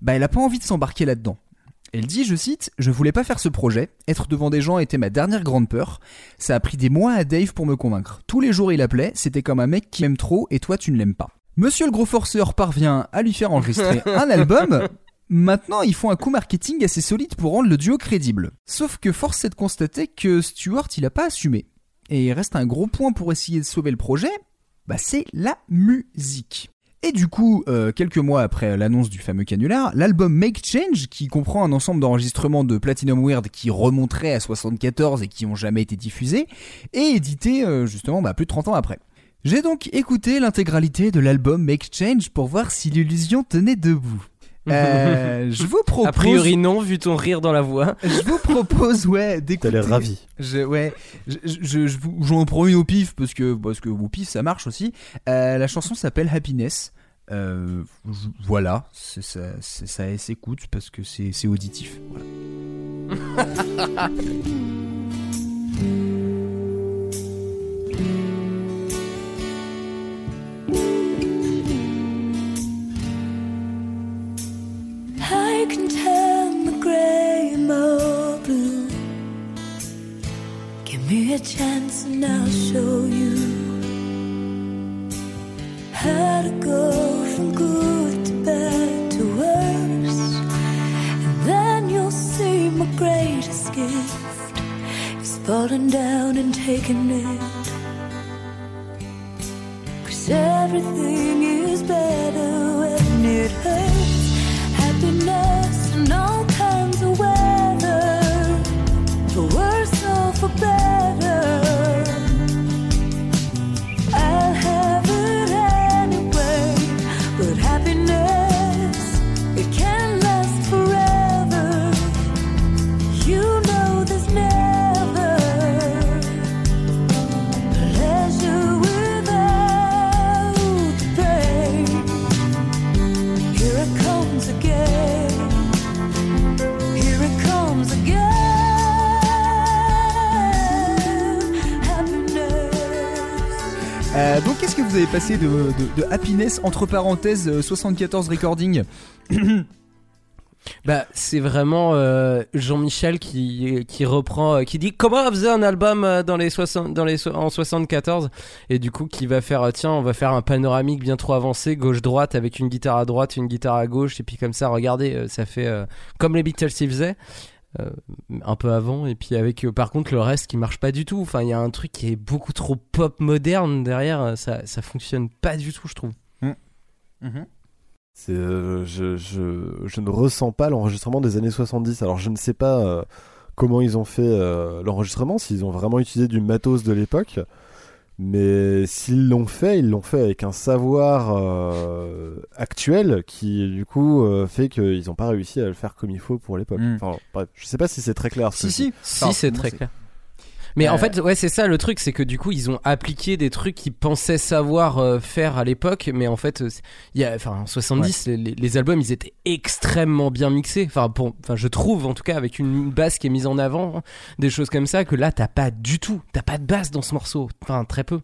bah, elle a pas envie de s'embarquer là-dedans. Elle dit, je cite, Je voulais pas faire ce projet, être devant des gens était ma dernière grande peur. Ça a pris des mois à Dave pour me convaincre. Tous les jours il appelait, c'était comme un mec qui m'aime trop et toi tu ne l'aimes pas. Monsieur le gros forceur parvient à lui faire enregistrer un album. Maintenant, ils font un coup marketing assez solide pour rendre le duo crédible. Sauf que force est de constater que Stewart, il a pas assumé. Et il reste un gros point pour essayer de sauver le projet, bah c'est la musique. Et du coup, euh, quelques mois après l'annonce du fameux canular, l'album Make Change, qui comprend un ensemble d'enregistrements de Platinum Weird qui remonteraient à 74 et qui ont jamais été diffusés, est édité euh, justement bah, plus de 30 ans après. J'ai donc écouté l'intégralité de l'album Make Change pour voir si l'illusion tenait debout. Euh, je vous propose. A priori non, vu ton rire dans la voix. Je vous propose, ouais, d'écouter. T'as l'air ravi. Je, ouais, je, je, je vous- j'en prends une au pif parce que parce que au pif ça marche aussi. Euh, la chanson s'appelle Happiness. Euh, je- voilà, c'est ça, c'est ça s'écoute parce que c'est c'est auditif. Voilà. and I'll show you how to go from good to bad to worse. And then you'll see my greatest gift is falling down and taking it. Cause everything is better que vous avez passé de, Happiness entre parenthèses euh, 74 recording Bah, c'est vraiment euh, Jean-Michel qui, qui reprend, euh, qui dit comment on faisait un album euh, dans les 60, dans les, en 74 et du coup qui va faire, euh, tiens, on va faire un panoramique bien trop avancé, gauche-droite avec une guitare à droite, une guitare à gauche et puis comme ça, regardez, euh, ça fait euh, comme les Beatles s'y faisaient. Euh, un peu avant et puis avec euh, par contre le reste qui marche pas du tout enfin il y a un truc qui est beaucoup trop pop moderne derrière euh, ça ça fonctionne pas du tout je trouve C'est, euh, je, je, je ne ressens pas l'enregistrement des années 70. Alors je ne sais pas comment ils ont fait l'enregistrement, s'ils ont vraiment utilisé du matos de l'époque. Mais s'ils l'ont fait, ils l'ont fait avec un savoir euh, actuel qui du coup euh, fait qu'ils n'ont pas réussi à le faire comme il faut pour l'époque. Mm. Enfin, bref, je sais pas si c'est très clair. ce Si si. Si, c'est très clair. Mais Euh, en fait, ouais, c'est ça le truc, c'est que du coup, ils ont appliqué des trucs qu'ils pensaient savoir euh, faire à l'époque, mais en fait, euh, il y a, enfin, en 70, les, les- les albums, ils étaient extrêmement bien mixés. Enfin, pour, enfin, je trouve, en tout cas, avec une basse qui est mise en avant, hein, des choses comme ça, que là, t'as pas du tout, t'as pas de basse dans ce morceau. Enfin, très peu.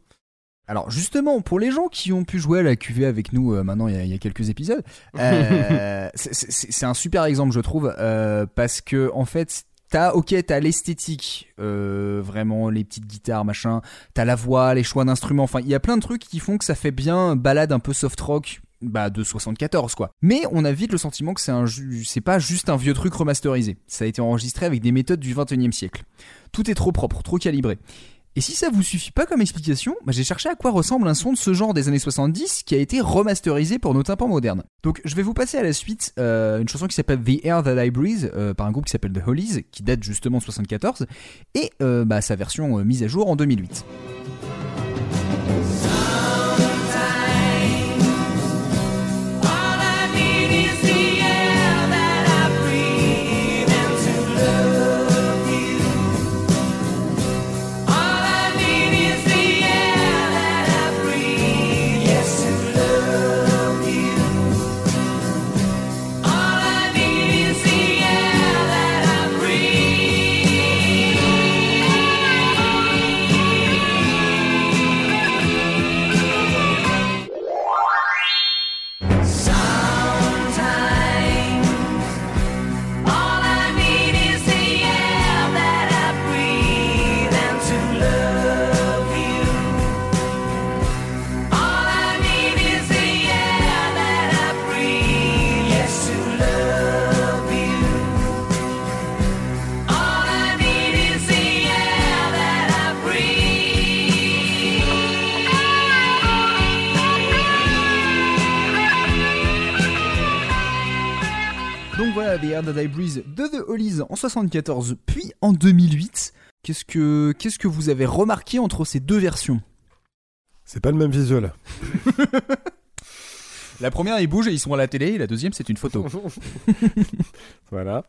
Alors justement, pour les gens qui ont pu jouer à la QV avec nous euh, maintenant il y, a, il y a quelques épisodes, euh, c'est- un super exemple je trouve euh, parce que en fait t'as ok t'as l'esthétique euh, vraiment les petites guitares machin, t'as la voix, les choix d'instruments, enfin il y a plein de trucs qui font que ça fait bien balade un peu soft rock. Bah de 74 quoi. Mais on a vite le sentiment que c'est un c'est pas juste un vieux truc remasterisé. Ça a été enregistré avec des méthodes du 21e siècle. Tout est trop propre, trop calibré. Et si ça vous suffit pas comme explication, bah, j'ai cherché à quoi ressemble un son de ce genre des années 70 qui a été remasterisé pour nos tympans modernes. Donc je vais vous passer à la suite euh, une chanson qui s'appelle The Air That I Breathe euh, par un groupe qui s'appelle The Hollies qui date justement de 74 et euh, bah, sa version mise à jour en 2008. The Air That I Breathe de The Hollies en 74, puis en 2008. Qu'est-ce que, qu'est-ce que vous avez remarqué entre ces deux versions? C'est pas le même visuel. La première, ils bougent et ils sont à la télé, et la deuxième, c'est une photo. voilà.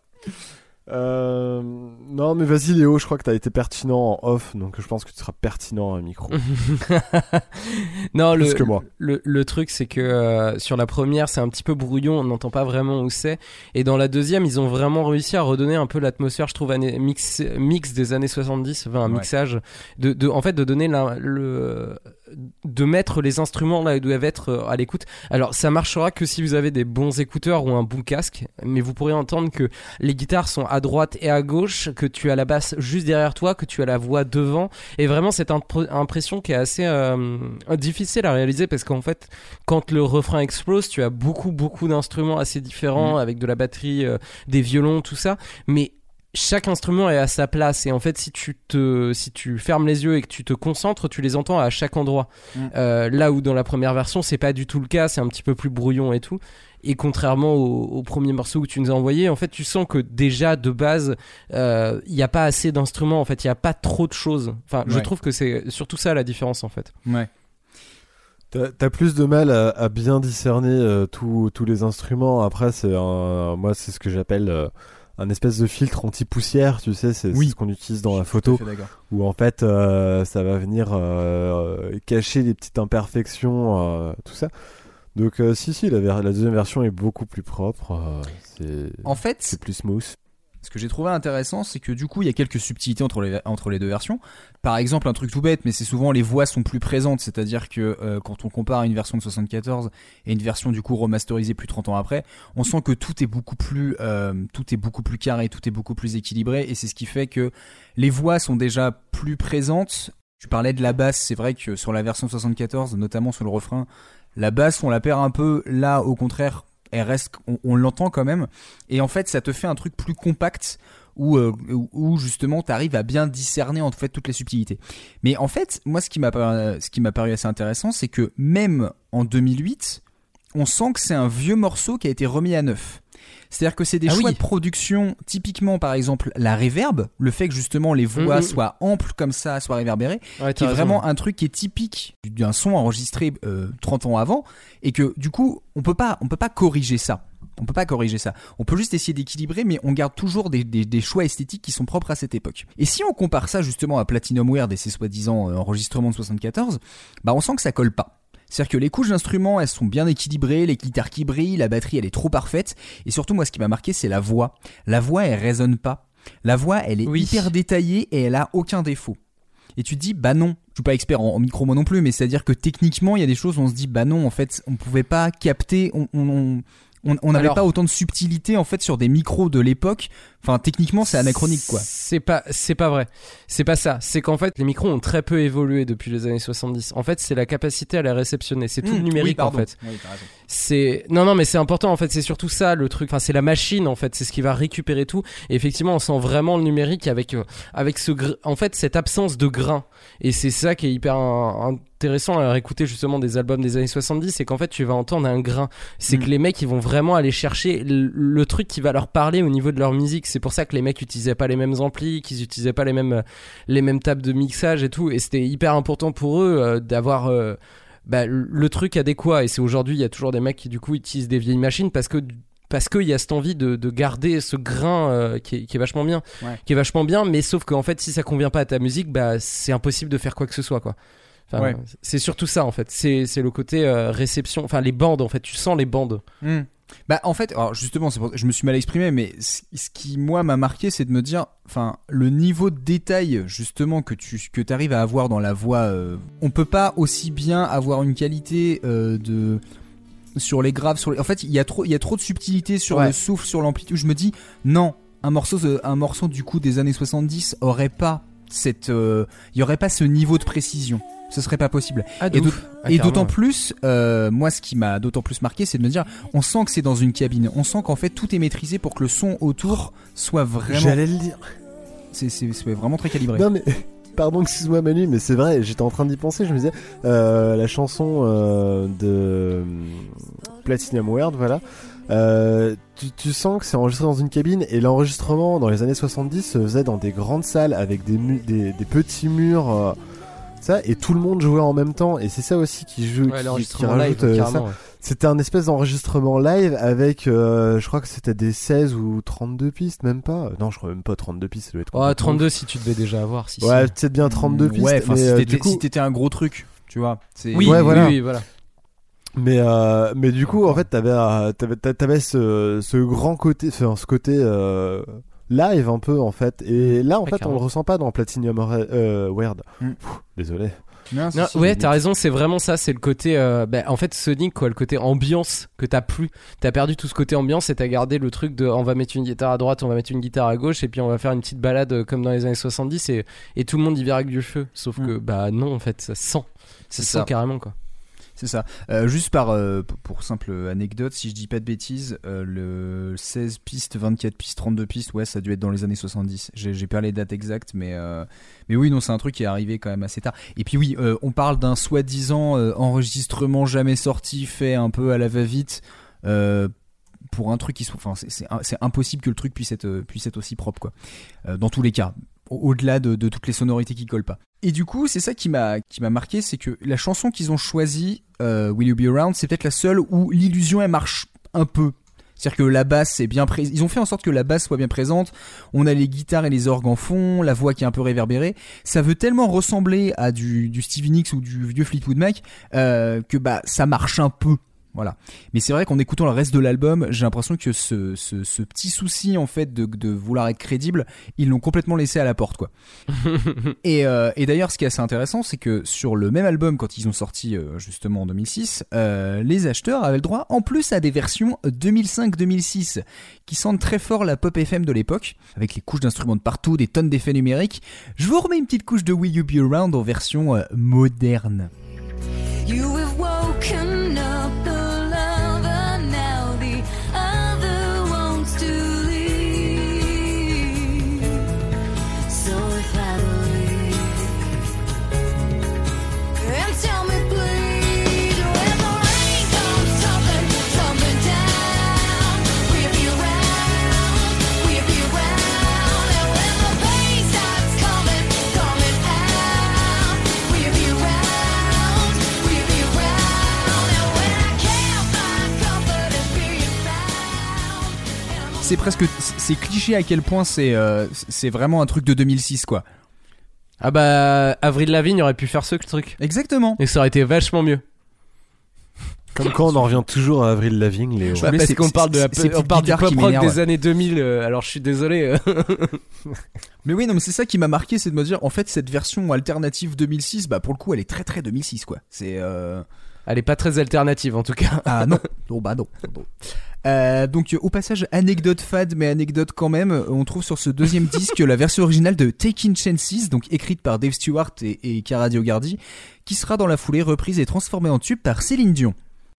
Euh, non, mais vas-y, Léo, je crois que t'as été pertinent en off, donc je pense que tu seras pertinent à micro. non, Plus le, que moi. le, le truc, c'est que euh, sur la première, c'est un petit peu brouillon, on n'entend pas vraiment où c'est. Et dans la deuxième, ils ont vraiment réussi à redonner un peu l'atmosphère, je trouve, année- mix, mix des années 70, enfin un Ouais. mixage. De, de, en fait, de donner la- le. De mettre les instruments là où ils doivent être euh, à l'écoute. Alors, ça marchera que si vous avez des bons écouteurs ou un bon casque, mais vous pourrez entendre que les guitares sont à droite et à gauche, que tu as la basse juste derrière toi, que tu as la voix devant. Et vraiment, cette impr- impression qui est assez euh, difficile à réaliser parce qu'en fait, quand le refrain explose, tu as beaucoup, beaucoup d'instruments assez différents Mhm. avec de la batterie, euh, des violons, tout ça. Mais chaque instrument est à sa place et en fait si tu te si tu fermes les yeux et que tu te concentres tu les entends à chaque endroit Mhm. Euh, là où dans la première version c'est pas du tout le cas c'est un petit peu plus brouillon et tout et contrairement au, au premier morceau que tu nous as envoyé en fait tu sens que déjà de base euh, il n'y a pas assez d'instruments en fait il n'y a pas trop de choses enfin je trouve que c'est surtout ça la différence en fait Ouais. T'as plus de mal à, à bien discerner euh, tous tous les instruments. Après, c'est moi, c'est ce que j'appelle euh, un espèce de filtre anti-poussière, tu sais, c'est Oui. ce qu'on utilise dans la photo, où en fait, euh, ça va venir euh, cacher les petites imperfections, euh, tout ça. Donc, euh, si, si, la, ver- la deuxième version est beaucoup plus propre. euh, c'est En fait, c'est plus smooth. Ce que j'ai trouvé intéressant, c'est que du coup, il y a quelques subtilités entre les, deux versions. Par exemple, un truc tout bête, mais c'est souvent les voix sont plus présentes, c'est-à-dire que euh, quand on compare une version de 74 et une version du coup remasterisée plus de 30 ans après, on sent que tout est beaucoup plus, euh, tout est beaucoup plus carré, tout est beaucoup plus équilibré, et c'est ce qui fait que les voix sont déjà plus présentes. Tu parlais de la basse, c'est vrai que sur la version 74, notamment sur le refrain, la basse on la perd un peu. Là, au contraire, elle reste, on, l'entend quand même. Et en fait, ça te fait un truc plus compact où, euh, justement tu arrives à bien discerner en fait toutes les subtilités. Mais en fait, moi, ce qui m'a ce qui m'a paru assez intéressant, c'est que même en 2008, on sent que c'est un vieux morceau qui a été remis à neuf. C'est-à-dire que c'est des Ah choix oui. de production, typiquement par exemple la reverb, le fait que justement les voix Mhm. soient amples comme ça, soient réverbérées, Ouais, qui est raison. vraiment un truc qui est typique d'un son enregistré euh, 30 ans avant et que du coup on peut pas on peut pas corriger ça on peut pas corriger ça on peut juste essayer d'équilibrer mais on garde toujours des, des- des choix esthétiques qui sont propres à cette époque et si on compare ça justement à Platinum Weird et ses soi-disant euh, enregistrements de 74 bah on sent que ça colle pas c'est-à-dire que les couches d'instruments, elles sont bien équilibrées, les guitares qui brillent, la batterie, elle est trop parfaite. Et surtout, moi, ce qui m'a marqué, c'est la voix. La voix, elle résonne pas. La voix, elle est Oui. hyper détaillée et elle a aucun défaut. Et tu te dis, bah non, je suis pas expert en, en micro moi non plus, mais c'est-à-dire que techniquement, il y a des choses où on se dit, bah non, en fait, on pouvait pas capter, on, on, on- on- n'avait pas autant de subtilité en fait sur des micros de l'époque. Enfin, techniquement, c'est anachronique quoi. C'est pas, c'est pas vrai. C'est pas ça. C'est qu'en fait, les micros ont très peu évolué depuis les années 70. En fait, c'est la capacité à les réceptionner. C'est tout Mmh, le numérique oui, en fait. Oui. C'est non non mais c'est important en fait c'est surtout ça le truc enfin c'est la machine en fait c'est ce qui va récupérer tout et effectivement on sent vraiment le numérique avec euh, avec ce gr- en fait cette absence de grain et c'est ça qui est hyper in- intéressant à écouter justement des albums des années 70 c'est qu'en fait tu vas entendre un grain c'est Mm. que les mecs ils vont vraiment aller chercher le, le truc qui va leur parler au niveau de leur musique c'est pour ça que les mecs utilisaient pas les mêmes amplis qu'ils utilisaient pas les mêmes les mêmes tables de mixage et tout. Et c'était hyper important pour eux euh, d'avoir euh, bah, le truc adéquat. Et c'est aujourd'hui il y a toujours des mecs qui du coup utilisent des vieilles machines parce que parce qu'il y a cette envie de, de garder ce grain euh, qui, est, qui est vachement bien. Ouais. qui est vachement bien mais sauf qu'en fait si ça convient pas à ta musique bah c'est impossible de faire quoi que ce soit quoi. Enfin, Ouais. c'est surtout ça en fait. C'est le côté euh, réception enfin les bandes en fait. Tu sens les bandes. Hmm. Bah en fait, alors justement, pour- je me suis mal exprimé, mais ce qui moi m'a marqué, c'est de me dire, enfin, le niveau de détail justement que tu que arrives à avoir dans la voix, euh, on peut pas aussi bien avoir une qualité euh, de sur les graves, sur les... en fait, il y a trop, il y a trop de subtilité sur Ouais. le souffle, sur l'amplitude. Je me dis, non, un morceau, un morceau du coup des années 70 aurait pas cette, euh, il y aurait pas ce niveau de précision. Ce serait pas possible. Ah, et. Ah, et d'autant plus, euh, moi, ce qui m'a d'autant plus marqué, c'est de me dire, on sent que c'est dans une cabine. On sent qu'en fait, tout est maîtrisé pour que le son autour soit vraiment. J'allais le dire. C'est c'est- c'est vraiment très calibré. Non mais pardon, excuse-moi Manu, mais c'est vrai, j'étais en train d'y penser, je me disais euh, la chanson euh, de Platinum World, voilà. Euh, tu, tu sens que c'est enregistré dans une cabine et l'enregistrement dans les années 70 se faisait dans des grandes salles avec des, mu- des, des petits murs. Euh, ça et tout le monde jouait en même temps et c'est ça aussi qui joue Ouais, qui- qui, l'enregistrement rajoute live, euh, ça ouais. c'était un espèce d'enregistrement live avec euh, je crois que c'était des 16 ou 32 pistes même pas non je crois même pas 32 pistes ça doit être Oh, complètement 32 si tu devais déjà avoir. Si, ouais peut-être bien 32 pistes Ouais, mais si euh, t'étais coup si un gros truc, tu vois. c'est- Oui, Ouais, oui, voilà. oui, voilà. Mais euh, mais du coup en fait t'avais euh, t'avais t'avais ce, ce grand côté enfin ce côté euh, live un peu en fait et là en fait on le ressent pas dans Platinum Re- euh, Weird. Mm. Pff, désolé. Non, si, Non, si, ouais, t'as raison, c'est vraiment ça, c'est le côté. euh, bah, en fait, Sonic, quoi, le côté ambiance que t'as plus. T'as perdu tout ce côté ambiance et t'as gardé le truc de on va mettre une guitare à droite, on va mettre une guitare à gauche et puis on va faire une petite balade euh, comme dans les années 70 et, et tout le monde y verra avec du feu. Sauf Mm. que, bah non, en fait, ça sent. C'est Ça ça. sent carrément, quoi. C'est ça. Euh, juste par euh, pour simple anecdote, si je dis pas de bêtises, euh, le 16 pistes, 24 pistes, 32 pistes, ouais, ça a dû être dans les années 70. J'ai pas les dates exactes, mais mais oui, non, c'est un truc qui est arrivé quand même assez tard. Et puis oui, on parle d'un soi-disant enregistrement jamais sorti, fait un peu à la va-vite. pour un truc qui soit, enfin, c'est- impossible que le truc puisse être aussi propre, quoi. Dans tous les cas, au- au-delà de, de toutes les sonorités qui collent pas. Et du coup, c'est ça qui m'a qui m'a marqué, c'est que la chanson qu'ils ont choisie, euh, Will You Be Around, c'est peut-être la seule où l'illusion elle marche un peu. C'est-à-dire que la basse est bien présente. Ils ont fait en sorte que la basse soit bien présente. On a les guitares et les orgues en fond, la voix qui est un peu réverbérée. Ça veut tellement ressembler à du, du Stevie Nicks ou du vieux Fleetwood Mac euh, que bah ça marche un peu. Voilà. Mais c'est vrai qu'en écoutant le reste de l'album, j'ai l'impression que ce, ce, ce petit souci en fait de, de vouloir être crédible, ils l'ont complètement laissé à la porte quoi. Et, euh, et d'ailleurs, ce qui est assez intéressant, c'est que sur le même album, quand ils ont sorti euh, justement en 2006, euh, les acheteurs avaient le droit en plus à des versions 2005-2006 qui sentent très fort la pop FM de l'époque, avec les couches d'instruments de partout, des tonnes d'effets numériques. Je vous remets une petite couche de Will You Be Around en version euh, moderne. You have woken C'est presque, c'est cliché à quel point c'est, euh, c'est vraiment un truc de 2006 quoi. Ah bah, Avril Lavigne aurait pu faire ce truc. Exactement. Et ça aurait été vachement mieux. Comme quand on en revient toujours à Avril Lavigne, Léo. Bah, parce qu'on parle de la, on parle du pop rock m'énervent. des années 2000. euh, alors je suis désolé. euh. Mais oui, non, mais c'est ça qui m'a marqué, c'est de me dire, en fait, cette version alternative 2006, bah pour le coup, elle est très très 2006 quoi. C'est euh... Elle est pas très alternative en tout cas. Ah non, non bah non. non. Euh, donc au passage anecdote fade mais anecdote quand même euh, on trouve sur ce deuxième disque la version originale de Taking Chances donc écrite par Dave Stewart et, et Cara Dioguardi qui sera dans la foulée reprise et transformée en tube par Céline Dion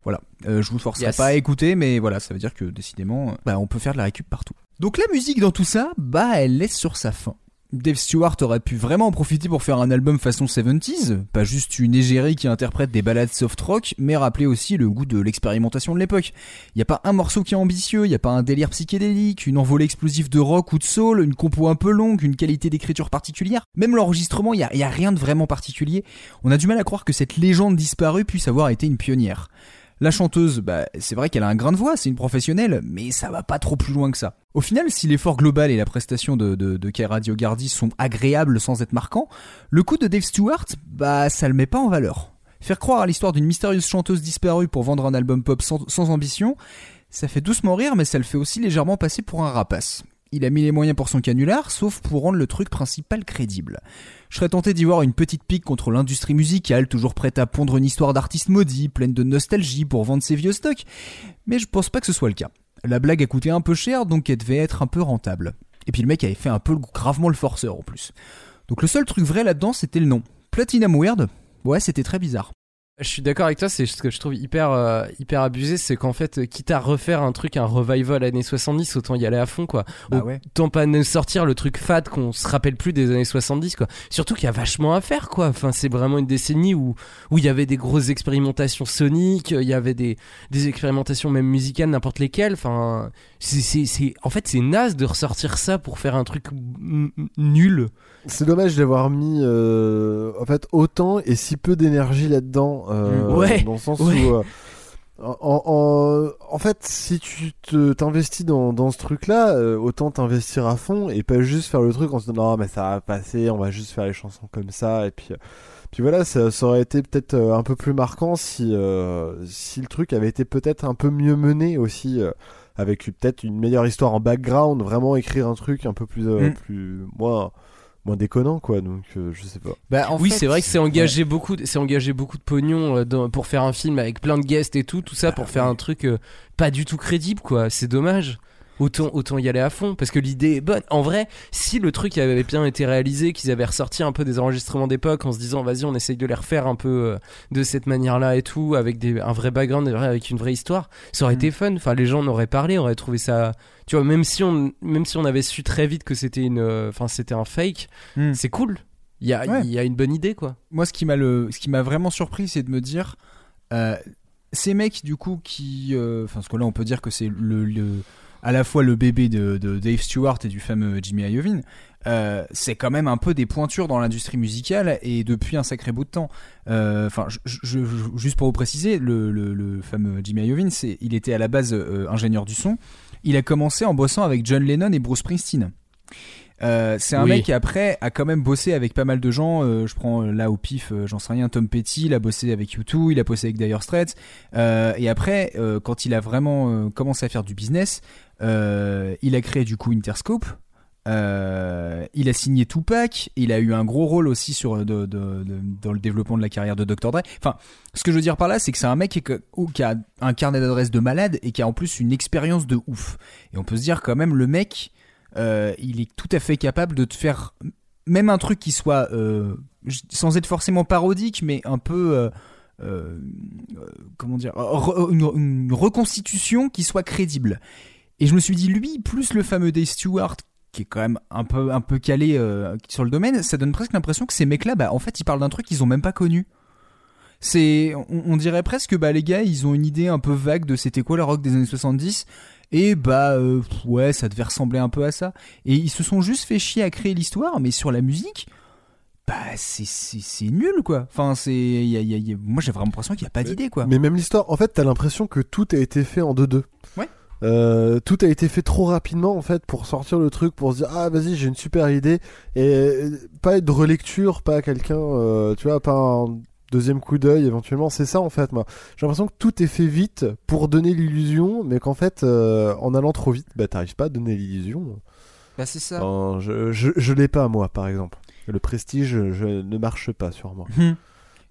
voilà euh, je vous forcerai Yes. pas à écouter mais voilà ça veut dire que décidément euh, bah, on peut faire de la récup partout donc la musique dans tout ça bah elle laisse sur sa fin Dave Stewart aurait pu vraiment en profiter pour faire un album façon 70s, pas juste une égérie qui interprète des ballades soft rock, mais rappeler aussi le goût de l'expérimentation de l'époque. Il y a pas un morceau qui est ambitieux, il y a pas un délire psychédélique, une envolée explosive de rock ou de soul, une compo un peu longue, une qualité d'écriture particulière. Même l'enregistrement, il a rien de vraiment particulier. On a du mal à croire que cette légende disparue puisse avoir été une pionnière. La chanteuse, bah, c'est vrai qu'elle a un grain de voix, c'est une professionnelle, mais ça va pas trop plus loin que ça. Au final, si l'effort global et la prestation de, de, de Kara Dioguardi sont agréables sans être marquants, le coup de Dave Stewart, bah, ça le met pas en valeur. Faire croire à l'histoire d'une mystérieuse chanteuse disparue pour vendre un album pop sans, sans ambition, ça fait doucement rire, mais ça le fait aussi légèrement passer pour un rapace. Il a mis les moyens pour son canular, sauf pour rendre le truc principal crédible. Je serais tenté d'y voir une petite pique contre l'industrie musicale, toujours prête à pondre une histoire d'artiste maudit, pleine de nostalgie pour vendre ses vieux stocks, mais je pense pas que ce soit le cas. La blague a coûté un peu cher, donc elle devait être un peu rentable. Et puis le mec avait fait un peu gravement le forceur en plus. Donc le seul truc vrai là-dedans, c'était le nom. Platinum Weird? Ouais, c'était très bizarre. Je suis d'accord avec toi, c'est ce que je trouve hyper, euh, hyper abusé, c'est qu'en fait, euh, quitte à refaire un truc, un revival années 70, autant y aller à fond, quoi. Bah ouais. Autant pas nous sortir le truc fade qu'on se rappelle plus des années 70, quoi. Surtout qu'il y a vachement à faire, quoi. Enfin, c'est vraiment une décennie où où il y avait des grosses expérimentations soniques, il y avait des, des expérimentations même musicales, n'importe lesquelles. Enfin, c'est, en fait, c'est naze de ressortir ça pour faire un truc nul. C'est dommage d'avoir mis euh, en fait autant et si peu d'énergie là-dedans. euh, Mm. Ouais, Dans le sens ouais. où. euh, en, en, en fait, si tu t'investis dans, dans ce truc-là, autant t'investir à fond et pas juste faire le truc en se disant non mais ça va passer, on va juste faire les chansons comme ça et puis puis voilà, ça, ça aurait été peut-être un peu plus marquant si si le truc avait été peut-être un peu mieux mené aussi. Avec peut-être une meilleure histoire en background, vraiment écrire un truc un peu plus, euh, Mm. plus moins, moins déconnant quoi. Donc euh, je sais pas. Bah, en oui, c'est vrai que c'est engagé beaucoup, de- c'est engagé beaucoup de pognon euh, dans- pour faire un film avec plein de guests et tout, tout ça pour faire un truc euh, pas du tout crédible, quoi. C'est dommage. Autant, autant y aller à fond parce que l'idée est bonne. En vrai, si le truc avait bien été réalisé, qu'ils avaient ressorti un peu des enregistrements d'époque en se disant vas-y, on essaye de les refaire un peu euh, de cette manière-là et tout, avec des, un vrai background, avec une vraie histoire, ça aurait été fun. Enfin, les gens en auraient parlé, auraient trouvé ça. Tu vois, même si on, même si on avait su très vite que c'était une, euh, enfin, c'était un fake, Mm. c'est cool. Il y a, Ouais. il y a une bonne idée, quoi. moi, ce qui m'a le, ce qui m'a vraiment surpris, c'est de me dire, euh, ces mecs du coup qui, euh, enfin, parce que là, on peut dire que c'est le, le- à la fois le bébé de, Dave Stewart et du fameux Jimmy Iovine. euh, c'est quand même un peu des pointures dans l'industrie musicale et depuis un sacré bout de temps. Euh, Enfin, juste pour vous préciser, le fameux Jimmy Iovine, c'est, il était à la base euh, ingénieur du son. Il a commencé en bossant avec John Lennon et Bruce Springsteen. Euh, c'est un Oui. mec qui après a quand même bossé avec pas mal de gens. euh, je prends euh, là au pif, euh, j'en sais rien, Tom Petty, il a bossé avec U2, il a bossé avec Dire Straits. Et après, quand il a vraiment commencé à faire du business, il a créé du coup Interscope. Euh, il a signé Tupac, il a eu un gros rôle aussi sur de- de- de- dans le développement de la carrière de Dr Dre. Enfin, ce que je veux dire par là, c'est que c'est un mec qui a un carnet d'adresses de malade et qui a en plus une expérience de ouf. Et on peut se dire quand même le mec, euh, il est tout à fait capable de te faire même un truc qui soit euh, sans être forcément parodique, mais un peu euh, comment dire, re- une, reconstitution qui soit crédible. Et je me suis dit, lui, plus le fameux Dave Stewart, qui est quand même un peu, un peu calé sur le domaine, ça donne presque l'impression que ces mecs-là, bah, en fait, ils parlent d'un truc qu'ils ont même pas connu. C'est, on, dirait presque que bah, les gars, ils ont une idée un peu vague de c'était quoi le rock des années 70. Et bah euh, ouais, ça devait ressembler un peu à ça. Et ils se sont juste fait chier à créer l'histoire, mais sur la musique, bah c'est c'est c'est nul quoi. Enfin c'est, y a- y a- y a- moi j'ai vraiment l'impression qu'il y a pas d'idée quoi. Mais même l'histoire, en fait, t'as l'impression que tout a été fait en 2-2. Ouais. Euh, tout a été fait trop rapidement en fait pour sortir le truc, pour se dire ah vas-y j'ai une super idée et euh, pas de relecture, pas quelqu'un, euh, tu vois, pas un deuxième coup d'œil éventuellement. C'est ça en fait moi. J'ai l'impression que tout est fait vite pour donner l'illusion, mais qu'en fait euh, en allant trop vite, bah t'arrives pas à donner l'illusion. Bah c'est ça. Enfin, je je, je l'ai pas moi par exemple. Le prestige je, ne marche pas sur moi. Hmm.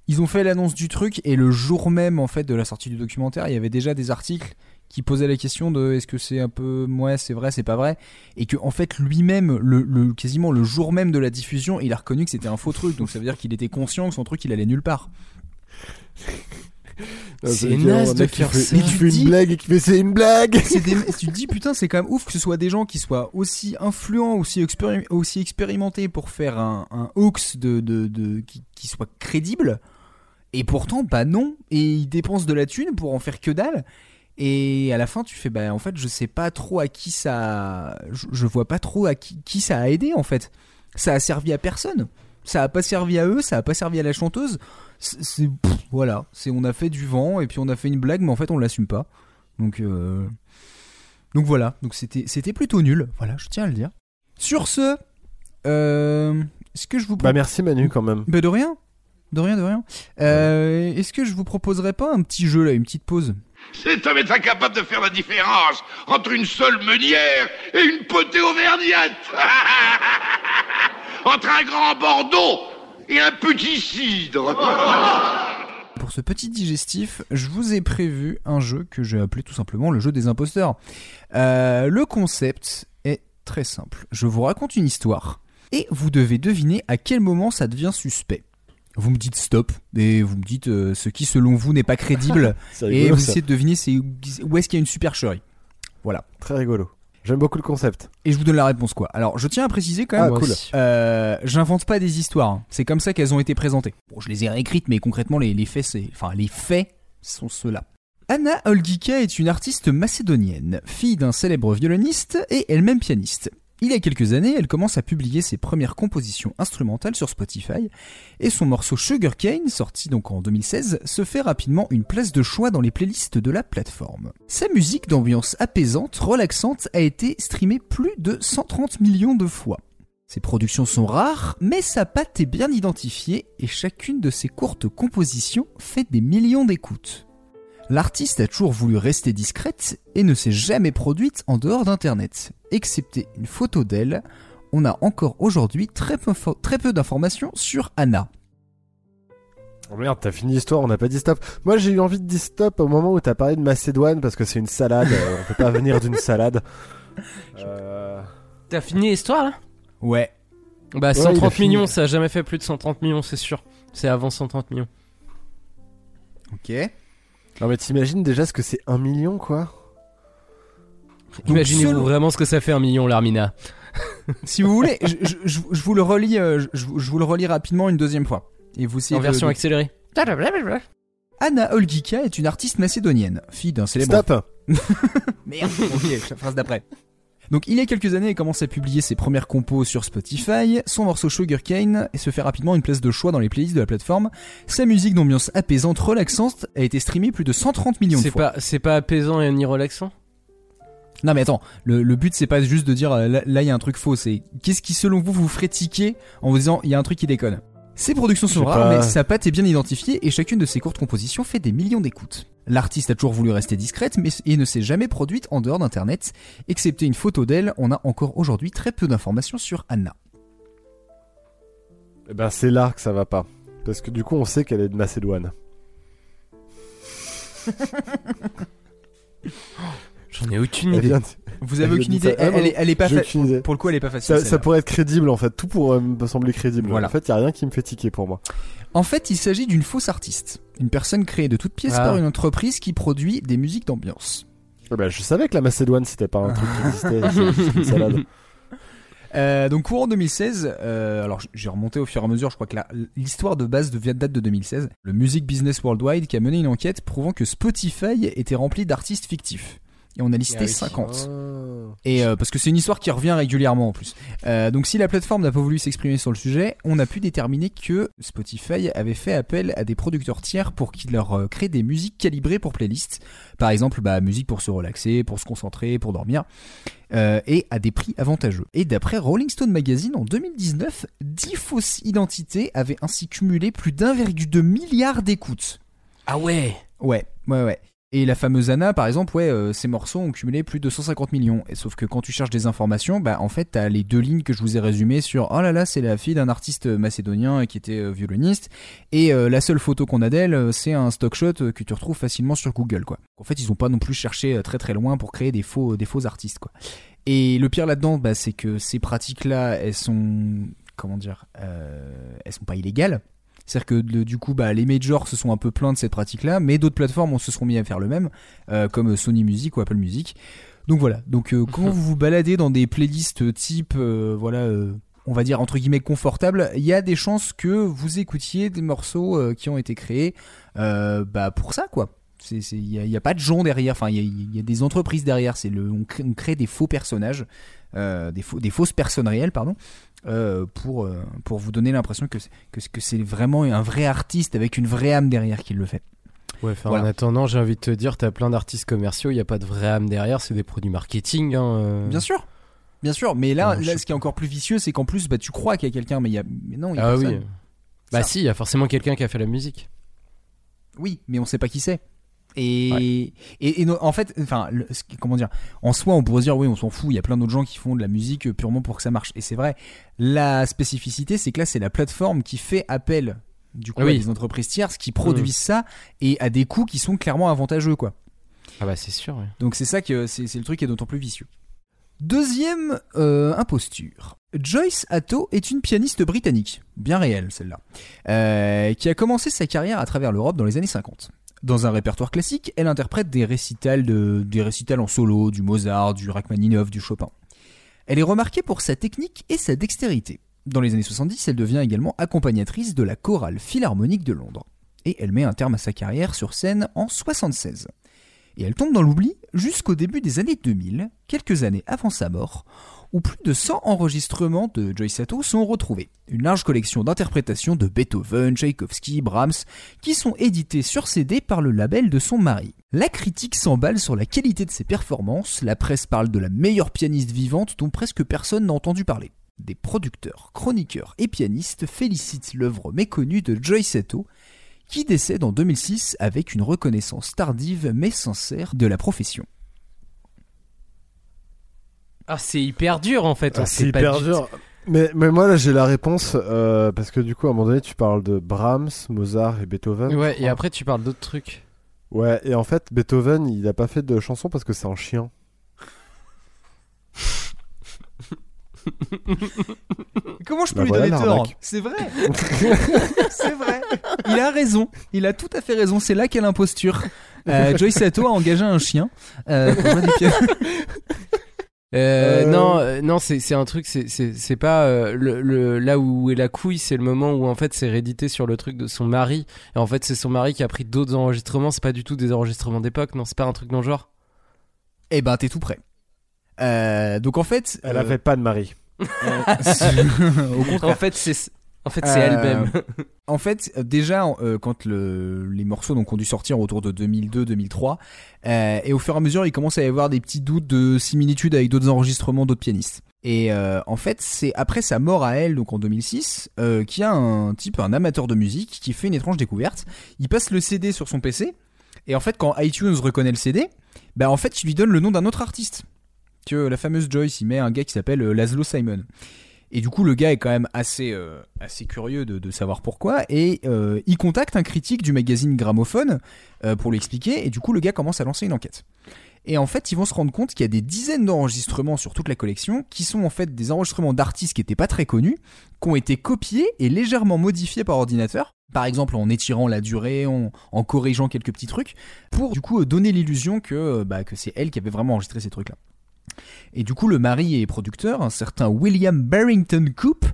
Ils ont fait l'annonce du truc et le jour même en fait de la sortie du documentaire, il y avait déjà des articles qui posaient la question de est-ce que c'est un peu ouais c'est vrai c'est pas vrai et que en fait lui-même le, le- quasiment le jour même de la diffusion il a reconnu que c'était un faux truc donc ça veut dire qu'il était conscient que son truc il allait nulle part. C'est naze de faire ça. Il fait une blague et qui fait c'est une blague. Tu te dis putain c'est quand même ouf que ce soit des gens qui soient aussi influents aussi, expéri- aussi expérimentés pour faire un, un hoax de, de, de- qui, qui soit crédible et pourtant bah non et ils dépensent de la thune pour en faire que dalle et à la fin tu fais bah en fait je sais pas trop à qui ça je, je vois pas trop à qui, qui ça a aidé en fait. Ça a servi à personne. Ça a pas servi à eux ça a pas servi à la chanteuse. C'est voilà. C'est on a fait du vent et puis on a fait une blague mais en fait on l'assume pas. Donc euh, donc voilà. Donc c'était c'était plutôt nul. Voilà je tiens à le dire. Sur ce euh, est-ce que je vous Bah merci Manu quand même. bah de rien. De rien de rien. Euh, est-ce que je vous proposerais pas un petit jeu là une petite pause? Cet homme est incapable de faire la différence entre une seule meunière et une potée auvergnate. entre un grand Bordeaux et un petit cidre. Pour ce petit digestif, je vous ai prévu un jeu que j'ai appelé tout simplement le jeu des imposteurs. Euh, le concept est très simple. Je vous raconte une histoire et vous devez deviner à quel moment ça devient suspect. Vous me dites stop et vous me dites euh, ce qui selon vous n'est pas crédible et vous ça. essayez de deviner c'est où est-ce qu'il y a une supercherie. Voilà. Très rigolo. J'aime beaucoup le concept. Et je vous donne la réponse quoi. Alors je tiens à préciser quand même. Ah, cool. aussi. Euh, J'invente pas des histoires. hein. C'est comme ça qu'elles ont été présentées. Bon, je les ai réécrites, mais concrètement les, les faits, c'est, enfin les faits sont ceux-là. Anna Olgika est une artiste macédonienne, fille d'un célèbre violoniste et elle-même pianiste. Il y a quelques années, elle commence à publier ses premières compositions instrumentales sur Spotify et son morceau Sugarcane, sorti donc en 2016, se fait rapidement une place de choix dans les playlists de la plateforme. Sa musique d'ambiance apaisante, relaxante, a été streamée plus de 130 millions de fois. Ses productions sont rares, mais sa patte est bien identifiée et chacune de ses courtes compositions fait des millions d'écoutes. L'artiste a toujours voulu rester discrète et ne s'est jamais produite en dehors d'Internet. Excepté une photo d'elle, on a encore aujourd'hui très peu, fo- très peu d'informations sur Anna. Oh merde, t'as fini l'histoire, on n'a pas dit stop. Moi j'ai eu envie de dire stop au moment où t'as parlé de Macédoine parce que c'est une salade, euh, on peut pas venir d'une salade. Euh, T'as fini l'histoire là? Ouais. Bah Ouais, 130 il a fini. millions, ça a jamais fait plus de 130 millions, c'est sûr. C'est avant 130 millions. Ok. Non mais t'imagines déjà ce que c'est un million quoi? Imaginez-vous selon- vraiment ce que ça fait un million, l'Armina. Si vous voulez, je, je- je- je vous le relis, euh, je, je vous le relis rapidement une deuxième fois. Et vous En version de- accélérée. Anna Olgika est une artiste macédonienne, fille d'un célèbre Stop Merde, ok, la phrase d'après. Donc il y a quelques années, elle commence à publier ses premières compos sur Spotify, son morceau Sugarcane et se fait rapidement une place de choix dans les playlists de la plateforme. Sa musique d'ambiance apaisante, relaxante a été streamée plus de 130 millions de fois. c'est pas apaisant et ni relaxant? Non mais attends, le, le but c'est pas juste de dire euh, là il y a un truc faux, c'est qu'est-ce qui selon vous vous ferait tiquer en vous disant il y a un truc qui déconne? Ses productions sont rares, pas. mais sa patte est bien identifiée et chacune de ses courtes compositions fait des millions d'écoutes. L'artiste a toujours voulu rester discrète mais, et ne s'est jamais produite en dehors d'internet. Excepté une photo d'elle, on a encore aujourd'hui très peu d'informations sur Anna. Eh ben c'est là que ça va pas. Parce que du coup on sait qu'elle est de Macédoine. J'en ai aucune Elle idée. Vous elle avez aucune idée ça. Ah elle, elle est, elle est pas j'ai fa- aucune idée. Pour le coup, elle est pas facile. Ça, pourrait être crédible en fait, tout pourrait me sembler crédible. Voilà. En fait, y a rien qui me fait tiquer pour moi. En fait, il s'agit d'une fausse artiste, une personne créée de toutes pièces Ah. par une entreprise qui produit des musiques d'ambiance. Eh ben, je savais que la Macédoine c'était pas un truc qui existait, une salade. Euh, donc courant 2016, euh, alors j'ai remonté au fur et à mesure, je crois que l'histoire de base de, date de 2016, le Music Business Worldwide qui a mené une enquête prouvant que Spotify était rempli d'artistes fictifs. Et on a listé Ah oui. 50. Oh. Et euh, parce que c'est une histoire qui revient régulièrement en plus. Euh, donc si la plateforme n'a pas voulu s'exprimer sur le sujet, on a pu déterminer que Spotify avait fait appel à des producteurs tiers pour qu'ils leur euh, créent des musiques calibrées pour playlists. Par exemple, bah, musique pour se relaxer, pour se concentrer, pour dormir. Et à des prix avantageux. Et d'après Rolling Stone Magazine, en 2019, 10 fausses identités avaient ainsi cumulé plus d'1,2 milliard d'écoutes. Ah ouais? Ouais, ouais, ouais. Et la fameuse Anna, par exemple, ouais, euh, ses morceaux ont cumulé plus de 150 millions. Sauf que quand tu cherches des informations, bah en fait, t'as les deux lignes que je vous ai résumées sur oh là là, c'est la fille d'un artiste macédonien qui était euh, violoniste. Et euh, la seule photo qu'on a d'elle, euh, c'est un stock shot euh, que tu retrouves facilement sur Google, quoi. En fait, ils ont pas non plus cherché euh, très très loin pour créer des faux, artistes. Et le pire là-dedans, bah, c'est que ces pratiques-là, elles sont, comment dire, euh, elles sont pas illégales. C'est-à-dire que le- du coup, bah, les majors se sont un peu plaints de cette pratique-là, mais d'autres plateformes on se seront mis à faire le même, euh, comme Sony Music ou Apple Music. Donc voilà. Donc euh, quand vous vous baladez dans des playlists type, euh, voilà, on va dire entre guillemets confortable, il y a des chances que vous écoutiez des morceaux qui ont été créés, bah pour ça quoi. Il n'y a, pas de gens derrière, enfin il y a, il y a des entreprises derrière. C'est le, on crée, on crée des faux personnages, des, faux, des fausses personnes réelles, pardon, euh, pour, euh, pour vous donner l'impression que, c'est- que, que c'est vraiment un vrai artiste avec une vraie âme derrière qui le fait. Ouais, enfin, Voilà. en attendant, j'ai envie de te dire, t'as plein d'artistes commerciaux, il n'y a pas de vraie âme derrière, c'est des produits marketing. Hein, euh. Bien sûr, bien sûr. Mais là, Non, je là ce qui est encore plus vicieux, c'est qu'en plus, bah, tu crois qu'il y a quelqu'un, mais il y a, mais non, il y a Ah personne. oui. Bah Ça. si, il y a forcément quelqu'un qui a fait la musique. Oui, mais on sait pas qui c'est. Et, et, et no- en fait, enfin, le- comment dire, en soi, on pourrait se dire oui, on s'en fout. Il y a plein d'autres gens qui font de la musique euh, purement pour que ça marche. Et c'est vrai. La spécificité, c'est que là, c'est la plateforme qui fait appel du coup Ah oui. à des entreprises tierces qui produisent ça et à des coûts qui sont clairement avantageux, quoi. Ah bah c'est sûr. ouais. Donc c'est ça que c'est c'est le truc qui est d'autant plus vicieux. Deuxième euh, imposture. Joyce Atto est une pianiste britannique, bien réelle celle-là, euh, qui a commencé sa carrière à travers l'Europe dans les années 50. Dans un répertoire classique, elle interprète des récitals, en solo, du Mozart, du Rachmaninoff, du Chopin. Elle est remarquée pour sa technique et sa dextérité. Dans les années 70, elle devient également accompagnatrice de la chorale philharmonique de Londres. Et elle met un terme à sa carrière sur scène en 76. Et elle tombe dans l'oubli jusqu'au début des années 2000, quelques années avant sa mort, où plus de 100 enregistrements de Joyce Sato sont retrouvés. Une large collection d'interprétations de Beethoven, Tchaïkovski, Brahms, qui sont édités sur CD par le label de son mari. La critique s'emballe sur la qualité de ses performances, la presse parle de la meilleure pianiste vivante dont presque personne n'a entendu parler. Des producteurs, chroniqueurs et pianistes félicitent l'œuvre méconnue de Joyce Sato, qui décède en 2006 avec une reconnaissance tardive mais sincère de la profession. Ah, c'est hyper dur en fait. Ah, c'est pas hyper du dur. Mais, mais moi là j'ai la réponse euh, parce que du coup à un moment donné tu parles de Brahms, Mozart et Beethoven. Ouais, et après tu parles d'autres trucs. Ouais, et en fait Beethoven il a pas fait de chanson parce que c'est un chien. Comment je peux Bah lui voilà donner tort. C'est vrai C'est vrai Il a raison, il a tout à fait raison, c'est là qu'est l'imposture. Euh, Joyce Sato a engagé un chien euh, pour jouer du piano. Euh, Euh. Non, euh, non, c'est c'est un truc, c'est c'est c'est pas euh, le, le là où est la couille, c'est le moment où en fait c'est réédité sur le truc de son mari. Et en fait c'est son mari qui a pris d'autres enregistrements. C'est pas du tout des enregistrements d'époque, non, c'est pas un truc dans le genre. Eh ben t'es tout prêt. Euh, donc en fait... Elle euh, avait pas de mari. Au contraire. En fait c'est en fait c'est Euh, elle-même. En fait, euh, déjà, euh, quand le- les morceaux donc, ont dû sortir autour de 2002-2003, euh, et au fur et à mesure, il commence à y avoir des petits doutes de similitude avec d'autres enregistrements d'autres pianistes. Et euh, en fait, c'est après sa mort à elle, donc en 2006, euh, qu'il y a un type, un amateur de musique, qui fait une étrange découverte. Il passe le CD sur son PC, et en fait, quand iTunes reconnaît le CD, bah en fait, il lui donne le nom d'un autre artiste. Que la fameuse Joyce, il met un gars qui s'appelle euh, Laszlo Simon. Et du coup, le gars est quand même assez, euh, assez curieux de, savoir pourquoi. Et euh, il contacte un critique du magazine Gramophone euh, pour lui expliquer. Et du coup, le gars commence à lancer une enquête. Et en fait, ils vont se rendre compte qu'il y a des dizaines d'enregistrements sur toute la collection qui sont en fait des enregistrements d'artistes qui n'étaient pas très connus, qui ont été copiés et légèrement modifiés par ordinateur. Par exemple, en étirant la durée, en, en corrigeant quelques petits trucs, pour du coup donner l'illusion que, bah, que c'est elle qui avait vraiment enregistré ces trucs-là. Et du coup, le mari et producteur, un certain William Barrington Coop,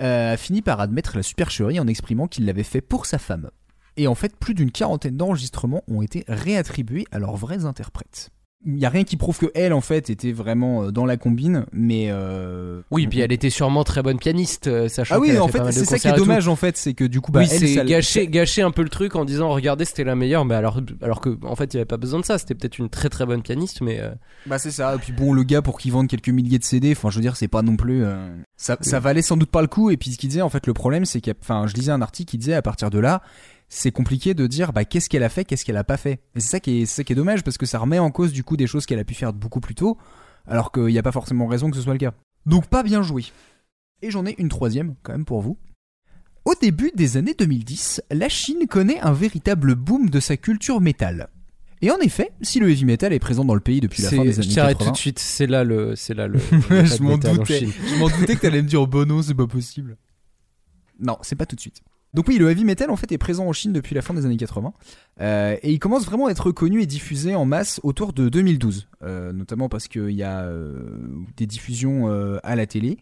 euh, a fini par admettre la supercherie en exprimant qu'il l'avait fait pour sa femme. Et en fait, plus d'une quarantaine d'enregistrements ont été réattribués à leurs vrais interprètes. Il n'y a rien qui prouve que elle, en fait, était vraiment euh, dans la combine, mais... euh, Oui, puis elle était sûrement très bonne pianiste, euh, sachant Ah oui, en fait, c'est ça qui est dommage, en fait, c'est que du coup, bah, oui, elle, c'est gâcher, gâcher un peu le truc en disant regardez c'était la meilleure, mais alors alors que en fait il y avait pas besoin de ça. C'était peut-être une très très bonne pianiste, mais euh, Bah c'est ça, et puis bon le gars pour qu'il vende quelques milliers de CD, enfin je veux dire c'est pas non plus... euh, Ça, ça valait sans doute pas le coup, et puis ce qu'il disait en fait le problème c'est qu'il y a- Enfin je lisais un article qui disait à partir de là, c'est compliqué de dire bah qu'est-ce qu'elle a fait, qu'est-ce qu'elle a pas fait. Et c'est ça, qui est, c'est ça qui est dommage parce que ça remet en cause du coup des choses qu'elle a pu faire beaucoup plus tôt, alors qu'il n'y a pas forcément raison que ce soit le cas. Donc pas bien joué. Et j'en ai une troisième quand même pour vous. Au début des années 2010, la Chine connaît un véritable boom de sa culture métal. Et en effet, si le heavy metal est présent dans le pays depuis la fin des je années t'arrête 80, tout de suite. C'est là le c'est là le. Je m'en doutais. Je m'en doutais que t'allais me dire Bono, c'est pas possible. Non, c'est pas tout de suite. Donc oui, le heavy metal en fait est présent en Chine depuis la fin des années 80 euh, et il commence vraiment à être reconnu et diffusé en masse autour de 2012, euh, notamment parce qu'il y a euh, des diffusions à la télé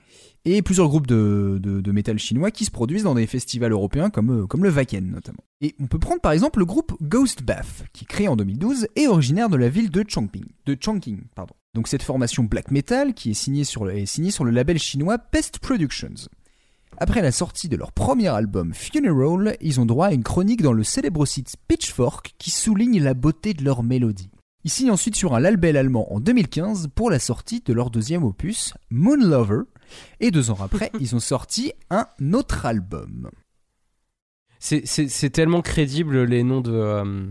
et plusieurs groupes de, de, chinois qui se produisent dans des festivals européens comme, comme le Wacken notamment. Et on peut prendre par exemple le groupe Ghost Bath qui créé en 2012 est originaire de la ville de Chongqing, de Chongqing pardon. Donc cette formation black metal qui est signée sur le, est signée sur le label chinois Pest Productions. Après la sortie de leur premier album Funeral, ils ont droit à une chronique dans le célèbre site Pitchfork qui souligne la beauté de leur mélodie. Ils signent ensuite sur un label allemand en 2015 pour la sortie de leur deuxième opus, Moon Lover, et deux ans après, ils ont sorti un autre album. C'est tellement crédible les noms de euh,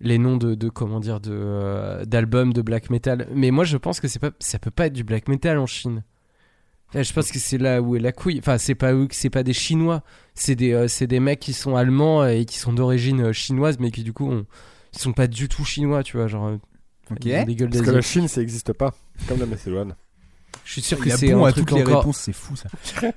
les noms de, de comment dire de euh, d'albums de black metal. Mais moi je pense que c'est pas ça peut pas être du black metal en Chine. Je pense que c'est là où est la couille. Enfin, c'est pas eux, c'est pas des Chinois. C'est des, euh, c'est des mecs qui sont allemands et qui sont d'origine euh, chinoise, mais qui du coup, ont- ils sont pas du tout chinois, tu vois. Genre, euh, Ok. ils ont des gueules Parce que la Chine ça existe pas, comme la Macédoine. Je suis sûr que c'est bon un à truc toutes les encore- réponses, c'est fou ça.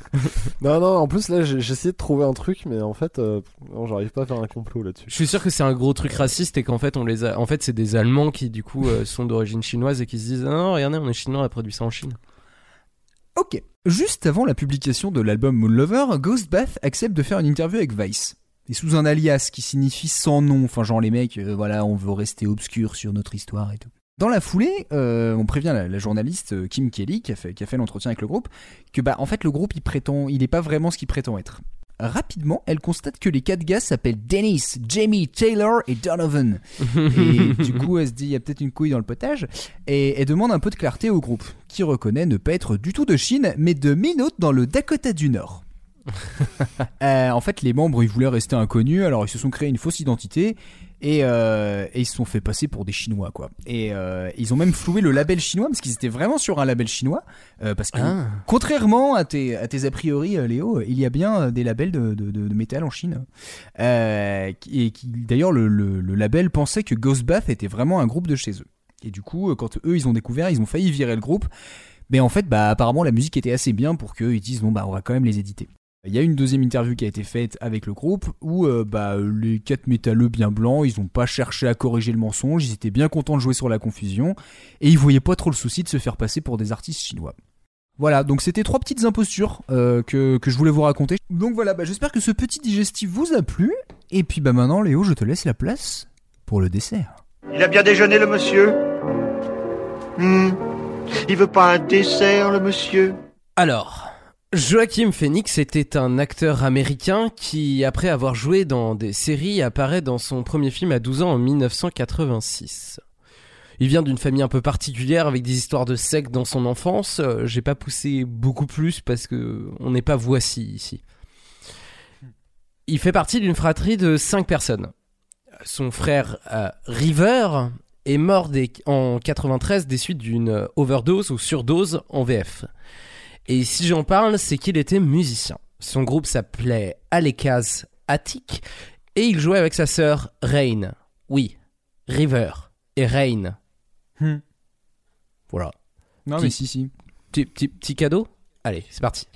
Non, non, en plus là j'ai j'ai essayé de trouver un truc, mais en fait, euh, non, j'arrive pas à faire un complot là-dessus. Je suis sûr que c'est un gros truc raciste et qu'en fait on les a. En fait, c'est des Allemands qui du coup euh, sont d'origine chinoise et qui se disent ah non regardez on est chinois on a produit ça en Chine. Ok. Juste avant la publication de l'album Moon Lover, Ghostbath accepte de faire une interview avec Vice. Et sous un alias qui signifie sans nom, enfin genre les mecs, euh, voilà, on veut rester obscur sur notre histoire et tout. Dans la foulée, euh, on prévient la, journaliste euh, Kim Kelly qui a fait, l'entretien avec le groupe que bah en fait le groupe il prétend, il est pas vraiment ce qu'il prétend être. Rapidement, elle constate que les quatre gars s'appellent Dennis, Jamie, Taylor et Donovan. et du coup, elle se dit il y a peut-être une couille dans le potage et elle demande un peu de clarté au groupe qui reconnaît ne pas être du tout de Chine mais de Minot dans le Dakota du Nord. Euh, en fait, les membres ils voulaient rester inconnus, alors ils se sont créés une fausse identité et, euh, et ils se sont fait passer pour des Chinois quoi. Et euh, ils ont même floué le label chinois parce qu'ils étaient vraiment sur un label chinois euh, parce que Ah. contrairement à tes, à tes a priori Léo, il y a bien des labels de, de, de- de métal en Chine. Et qui d'ailleurs le, le- le label pensait que Ghostbath était vraiment un groupe de chez eux. Et du coup, quand eux ils ont découvert, ils ont failli virer le groupe. Mais en fait, bah apparemment la musique était assez bien pour qu'ils disent bon bah on va quand même les éditer. Il y a une deuxième interview qui a été faite avec le groupe où euh, bah, les quatre métalleux bien blancs, ils n'ont pas cherché à corriger le mensonge, ils étaient bien contents de jouer sur la confusion et ils voyaient pas trop le souci de se faire passer pour des artistes chinois. Voilà, donc c'était trois petites impostures euh, que, que je voulais vous raconter. Donc voilà, bah, j'espère que ce petit digestif vous a plu. Et puis bah maintenant Léo, je te laisse la place pour le dessert. Il a bien déjeuné, le monsieur Hmm. Il veut pas un dessert, le monsieur Alors, Joachim Phoenix était un acteur américain qui, après avoir joué dans des séries, apparaît dans son premier film à 12 ans en 1986. Il vient d'une famille un peu particulière avec des histoires de secte dans son enfance. Euh, J'ai pas poussé beaucoup plus parce que on n'est pas voici ici. Il fait partie d'une fratrie de 5 personnes. Son frère euh, River est mort en 93 des suites d'une overdose ou surdose en VF. Et si j'en parle, c'est qu'il était musicien. Son groupe s'appelait Alekaz Attic et il jouait avec sa sœur Rain. Oui, River et Rain. Hmm. Voilà. Non Petit- mais si si. Petit, petit, petit cadeau Allez, c'est parti.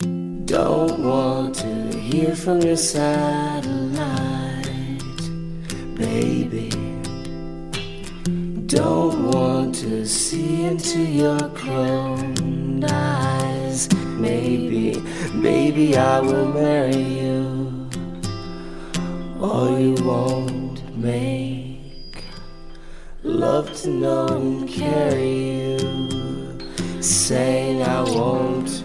Don't want to hear from your satellite, baby. Don't want to see into your Maybe, maybe I will marry you. Or you won't make love to know and carry you. Saying I won't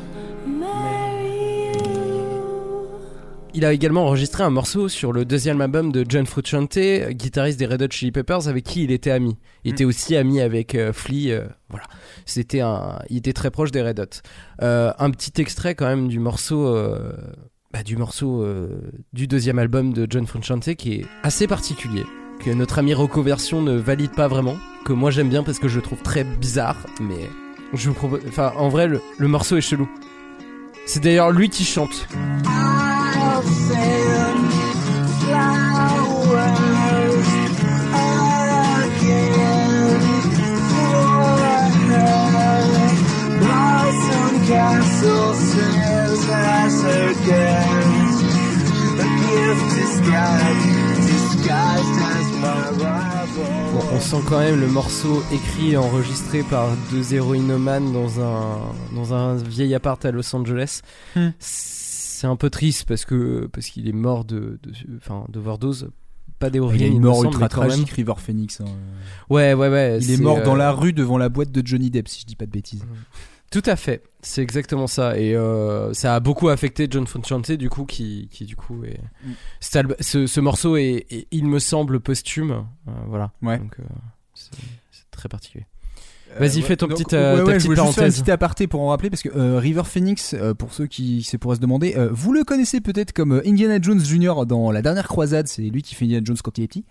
Il a également enregistré un morceau sur le deuxième album de John Frusciante, guitariste des Red Hot Chili Peppers, avec qui il était ami. Il était aussi ami avec euh, Flea. euh, voilà, c'était un, il était très proche des Red Hot. Euh, un petit extrait quand même du morceau, euh, bah, du morceau euh, du deuxième album de John Frusciante qui est assez particulier, que notre ami Rocco Version ne valide pas vraiment, que moi j'aime bien parce que je le trouve très bizarre, mais je vous propose, enfin en vrai le, le morceau est chelou. C'est d'ailleurs lui qui chante. Castle says as her gift, a gift disguised, disguised as my rival. Bon, on sent quand même le morceau écrit et enregistré par deux héroïnomanes dans un, dans un vieil appart à Los Angeles. Hmm. C'est un peu triste parce que parce qu'il est mort de, de, enfin, d'overdose. Pas d'héroïne, Il me mort ultra même. tragique, River Phoenix. hein. Ouais, ouais, ouais. Il est mort dans euh, la rue devant la boîte de Johnny Depp, si je dis pas de bêtises. Tout à fait, c'est exactement ça. Et euh, ça a beaucoup affecté John Frusciante, du coup, qui, qui du coup est. Mm. Ce, ce morceau est, est, il me semble, posthume. Euh, voilà. Ouais. Donc, c'est très particulier. Vas-y, Euh, fais ton donc, petite, ouais, euh, ta ouais, je petite voulais juste faire parenthèse. petite aparté pour en rappeler parce que euh, River Phoenix, pour ceux qui se pourraient se demander, vous le connaissez peut-être comme Indiana Jones Jr. dans La Dernière Croisade, c'est lui qui fait Indiana Jones quand il est petit.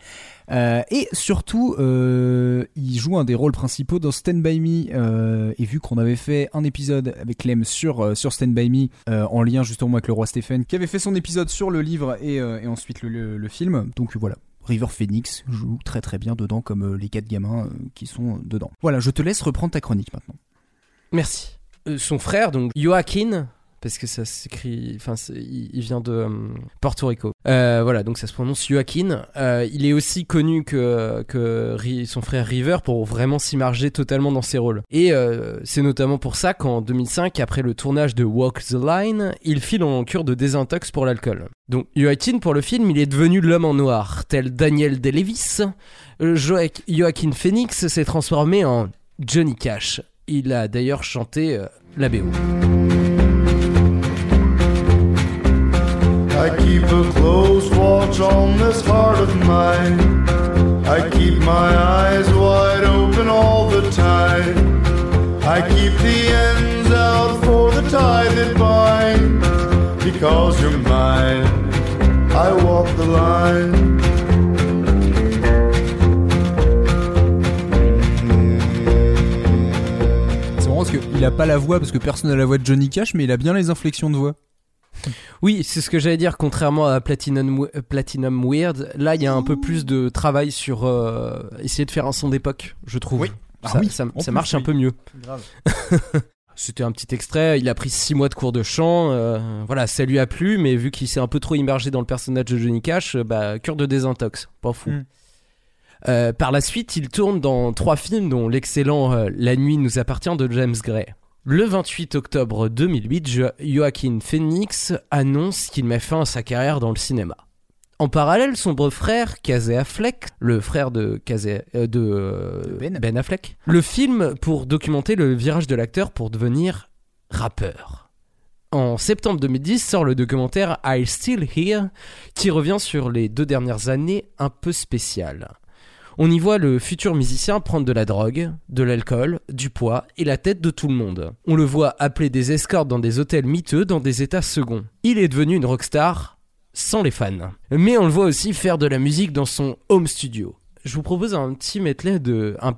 Et surtout, il joue un des rôles principaux dans Stand By Me. et vu qu'on avait fait un épisode avec Clem sur, sur Stand By Me, en lien justement avec le roi Stephen, qui avait fait son épisode sur le livre et, et ensuite le, le- le film. Donc voilà. River Phoenix joue très très bien dedans comme euh, les quatre gamins euh, qui sont euh, dedans. Voilà, je te laisse reprendre ta chronique maintenant. Merci. Son frère, donc Joaquin, parce que ça s'écrit, enfin, il, vient de euh, Porto Rico. Euh, voilà, donc ça se prononce Joaquin. Euh, il est aussi connu que, que son frère River pour vraiment s'immerger totalement dans ses rôles. Et c'est notamment pour ça qu'en 2005, après le tournage de Walk the Line, il file en cure de désintox pour l'alcool. Donc Joaquin, pour le film, il est devenu l'homme en noir, tel Daniel Day-Lewis. Joaquin Phoenix s'est transformé en Johnny Cash. Il a d'ailleurs chanté euh, la BO. I keep a close watch on this heart of mine. I keep my eyes wide open all the time. I keep the ends out for the tie that bind. Because you're mine, I walk the line. C'est marrant parce qu'il a pas la voix parce que personne n'a la voix de Johnny Cash, mais il a bien les inflexions de voix. Oui, c'est ce que j'allais dire, contrairement à Platinum, euh, Platinum Weird, là il y a un peu plus de travail sur euh, essayer de faire un son d'époque, je trouve. Oui. Ah Ça, oui, ça- en ça plus, marche oui. un peu mieux. Grave. C'était un petit extrait, il a pris 6 mois de cours de chant, euh, voilà, ça lui a plu, mais vu qu'il s'est un peu trop immergé dans le personnage de Johnny Cash, bah, cure de désintox, pas fou. Mm. Euh, par la suite, il tourne dans trois films, dont l'excellent La nuit nous appartient de James Gray. Le 28 octobre 2008, Jo- Joaquin Phoenix annonce qu'il met fin à sa carrière dans le cinéma. En parallèle, son beau-frère, Casey Affleck, le frère de, Casey- euh, de, euh, ben. Affleck, le film pour documenter le virage de l'acteur pour devenir rappeur. En septembre 2010 sort le documentaire I Still Here, qui revient sur les deux dernières années un peu spéciales. On y voit le futur musicien prendre de la drogue, de l'alcool, du poids et la tête de tout le monde. On le voit appeler des escortes dans des hôtels miteux dans des états seconds. Il est devenu une rockstar sans les fans. Mais on le voit aussi faire de la musique dans son home studio. Je vous propose un petit medley de, un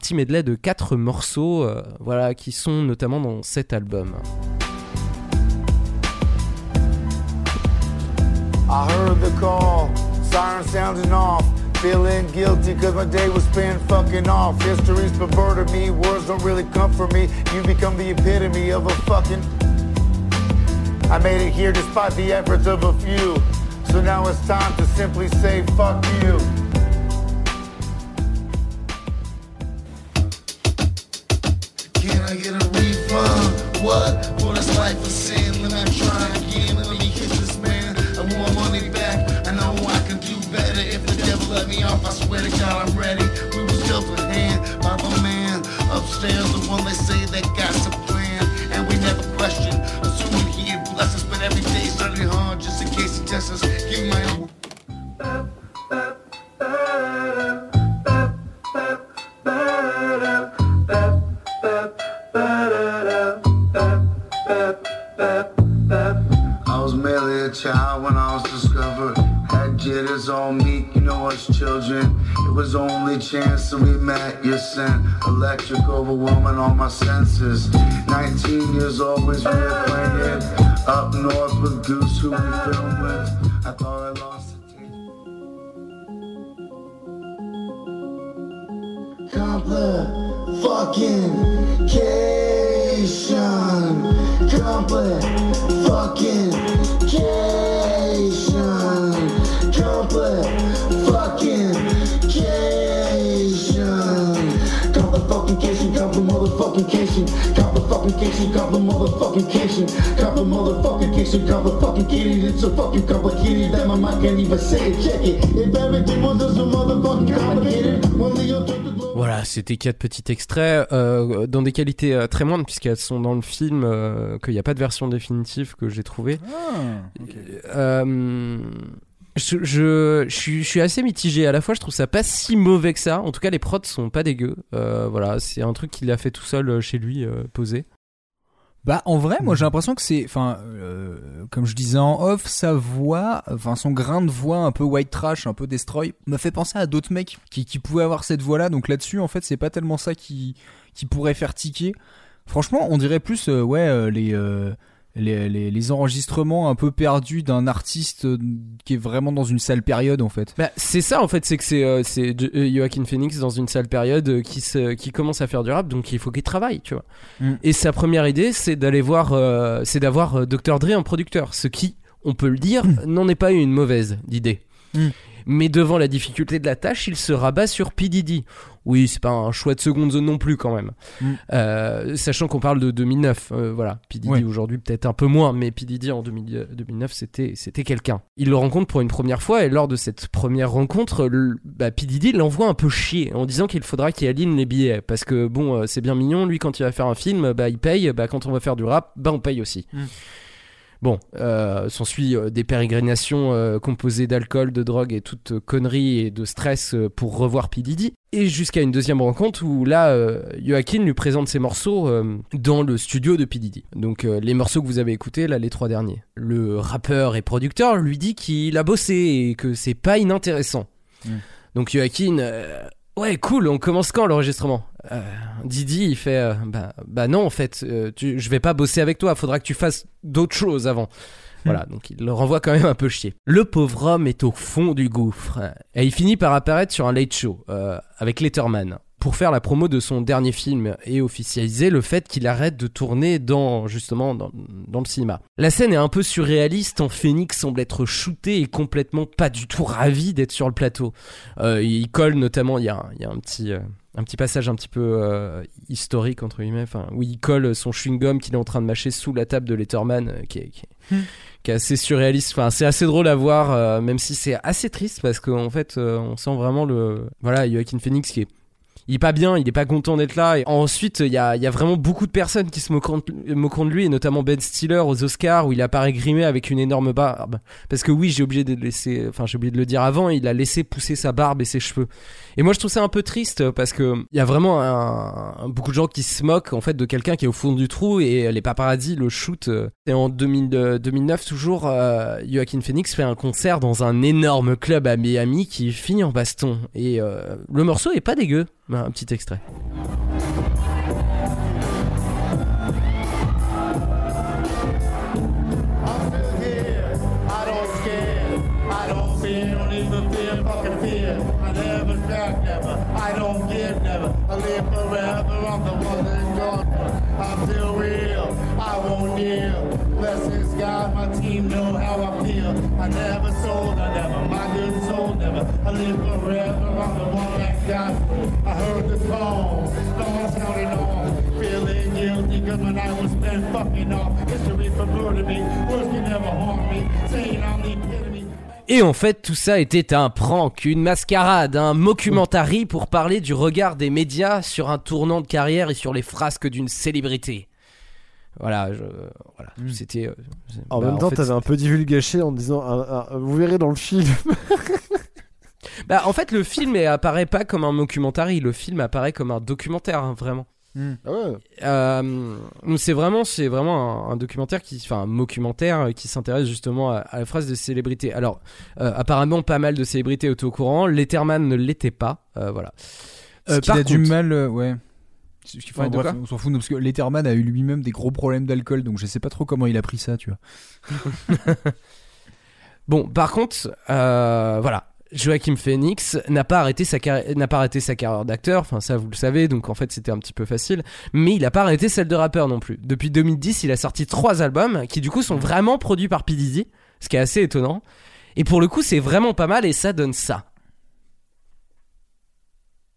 quatre morceaux, euh, voilà, qui sont notamment dans cet album. Feeling guilty cause my day was spent fucking off. History's perverted me, words don't really comfort me. You become the epitome of a fucking. I made it here despite the efforts of a few. So now it's time to simply say fuck you. Can I get a refund? What? For this life of sin, let me try me off, I swear to God I'm ready. We was dealt a hand by the man upstairs, the one they say that got some plan. And we never questioned, assuming he'd bless us. But every day studying hard just in case he tests us. Give my own. You electric overwhelming all my senses. 19 years was reacquainted. Up north with Goose, who we filmed with. I thought I lost it. Complication. Complication. Complication. Complication. Complication. Complication. Complication. Complication. kitty. It's so fucking complicated that my mind can't even say it. Check it. If everything was just so motherfucking complicated, when Leo took the Voilà, c'était quatre petits extraits euh, dans des qualités euh, très moindres puisqu'elles sont dans le film, euh, qu'il n'y a pas de version définitive que j'ai trouvée. Euh, je, je, je suis, je suis assez mitigé. À la fois, je trouve ça pas si mauvais que ça. En tout cas, les prods sont pas dégueux. Euh, voilà, c'est un truc qu'il a fait tout seul euh, chez lui, euh, posé. Bah en vrai, moi j'ai l'impression que c'est, enfin, euh, comme je disais en off, sa voix, enfin son grain de voix un peu white trash, un peu destroy, me fait penser à d'autres mecs qui, qui pouvaient avoir cette voix-là. Donc là-dessus, en fait, c'est pas tellement ça qui, qui pourrait faire tiquer. Franchement, on dirait plus, ouais, les, les, les, les enregistrements un peu perdus d'un artiste euh, qui est vraiment dans une sale période en fait. Bah, c'est ça en fait, c'est que c'est euh, c'est euh, Joaquin Phoenix dans une sale période euh, qui, se, qui commence à faire du rap, donc il faut qu'il travaille, tu vois. Mm. Et sa première idée, c'est d'aller voir, euh, c'est d'avoir Dr. Dre en producteur, ce qui, on peut le dire, n'en est pas une mauvaise idée. Mm. Mais devant la difficulté de la tâche, il se rabat sur P. Diddy. Oui, c'est pas un choix de seconde zone non plus quand même. Mm. Euh, sachant qu'on parle de 2009, euh, voilà. P. Diddy Ouais. aujourd'hui peut-être un peu moins, mais P. Diddy en 2000 euh, 2009 c'était c'était quelqu'un. Il le rencontre pour une première fois et lors de cette première rencontre, le- bah, P. Diddy l'envoie un peu chier en disant qu'il faudra qu'il aligne les billets parce que bon, euh, c'est bien mignon, lui quand il va faire un film, bah il paye, bah quand on va faire du rap, bah on paye aussi. Mm. Bon, euh, s'ensuit euh, des pérégrinations euh, composées d'alcool, de drogue et toute connerie et de stress pour revoir P. Diddy. Et jusqu'à une deuxième rencontre où là, euh, Joaquin lui présente ses morceaux dans le studio de P. Diddy. Donc les morceaux que vous avez écoutés, là, les trois derniers. Le rappeur et producteur lui dit qu'il a bossé et que c'est pas inintéressant. Mm. Donc Joaquin, ouais, cool, on commence quand l'enregistrement? Euh, Didi, il fait, euh, bah, bah non, en fait, euh, tu, je vais pas bosser avec toi, faudra que tu fasses d'autres choses avant. Voilà, donc il le renvoie quand même un peu chier. Le pauvre homme est au fond du gouffre. Et il finit par apparaître sur un late show avec Letterman pour faire la promo de son dernier film et officialiser le fait qu'il arrête de tourner dans justement dans, dans le cinéma. La scène est un peu surréaliste, en Phoenix semble être shooté et complètement pas du tout ravi d'être sur le plateau. Euh, il colle notamment, il y a, un- il y a un petit euh, un petit passage un petit peu euh, historique entre guillemets, enfin où il colle son chewing gum qu'il est en train de mâcher sous la table de Letterman, euh, qui est, qui est- Hmm. qui est assez surréaliste. Enfin, c'est assez drôle à voir, euh, même si c'est assez triste parce qu'en fait, on sent vraiment le voilà Joaquin Phoenix qui est il est pas bien, il est pas content d'être là. Et ensuite, il y a, y a vraiment beaucoup de personnes qui se moqueront de, de lui, et notamment Ben Stiller aux Oscars où il apparaît grimé avec une énorme barbe. Parce que oui, j'ai oublié de laisser, enfin j'ai oublié de le dire avant, il a laissé pousser sa barbe et ses cheveux. Et moi, je trouve ça un peu triste parce que il y a vraiment beaucoup de gens qui se moquent en fait de quelqu'un qui est au fond du trou et les paparazzi le shoot. euh. Et en 2000, euh, 2009, toujours, euh, Joaquin Phoenix fait un concert dans un énorme club à Miami qui finit en baston. Et le morceau est pas dégueu. Un petit extrait. I don't give never. I live forever. I'm the one that's gone. I'm still real. I won't kneel. Blessings God, my team know how I feel. I never sold. I never. My good soul never. I live forever. I'm the one that's got. I heard the phone. Stars counting on. Feeling guilty cause when I was spent fucking off. History perverted me. Words can never harm me. Saying I'm. Et en fait, tout ça était un prank, une mascarade, un mockumentary pour parler du regard des médias sur un tournant de carrière et sur les frasques d'une célébrité. Voilà, je, voilà, c'était. euh, En bah, même temps, t'avais un peu divulgaché en disant un- un- Vous verrez dans le film. Bah, en fait, le film apparaît pas comme un mockumentary, le film apparaît comme un documentaire, hein, vraiment. Ah ouais. Euh, donc c'est vraiment, c'est vraiment un, un documentaire qui, enfin, un mockumentaire euh, qui s'intéresse justement à, à la phrase de célébrité. Alors, euh, apparemment, pas mal de célébrités étaient au courant. Letterman ne l'était pas, euh, voilà. Euh, par a du contre- mal, euh, ouais. Enfin, Ouais, de bref, quoi on s'en fout, non, parce que Letterman a eu lui-même des gros problèmes d'alcool, donc je sais pas trop comment il a pris ça, tu vois. Bon, par contre, euh, voilà. Joachim Phoenix n'a pas arrêté sa carrière, n'a d'acteur. Enfin, ça, vous le savez. Donc, en fait, c'était un petit peu facile. Mais il a pas arrêté celle de rappeur non plus. Depuis 2010, il a sorti trois albums qui, du coup, sont vraiment produits par P. Ce qui est assez étonnant. Et pour le coup, c'est vraiment pas mal et ça donne ça.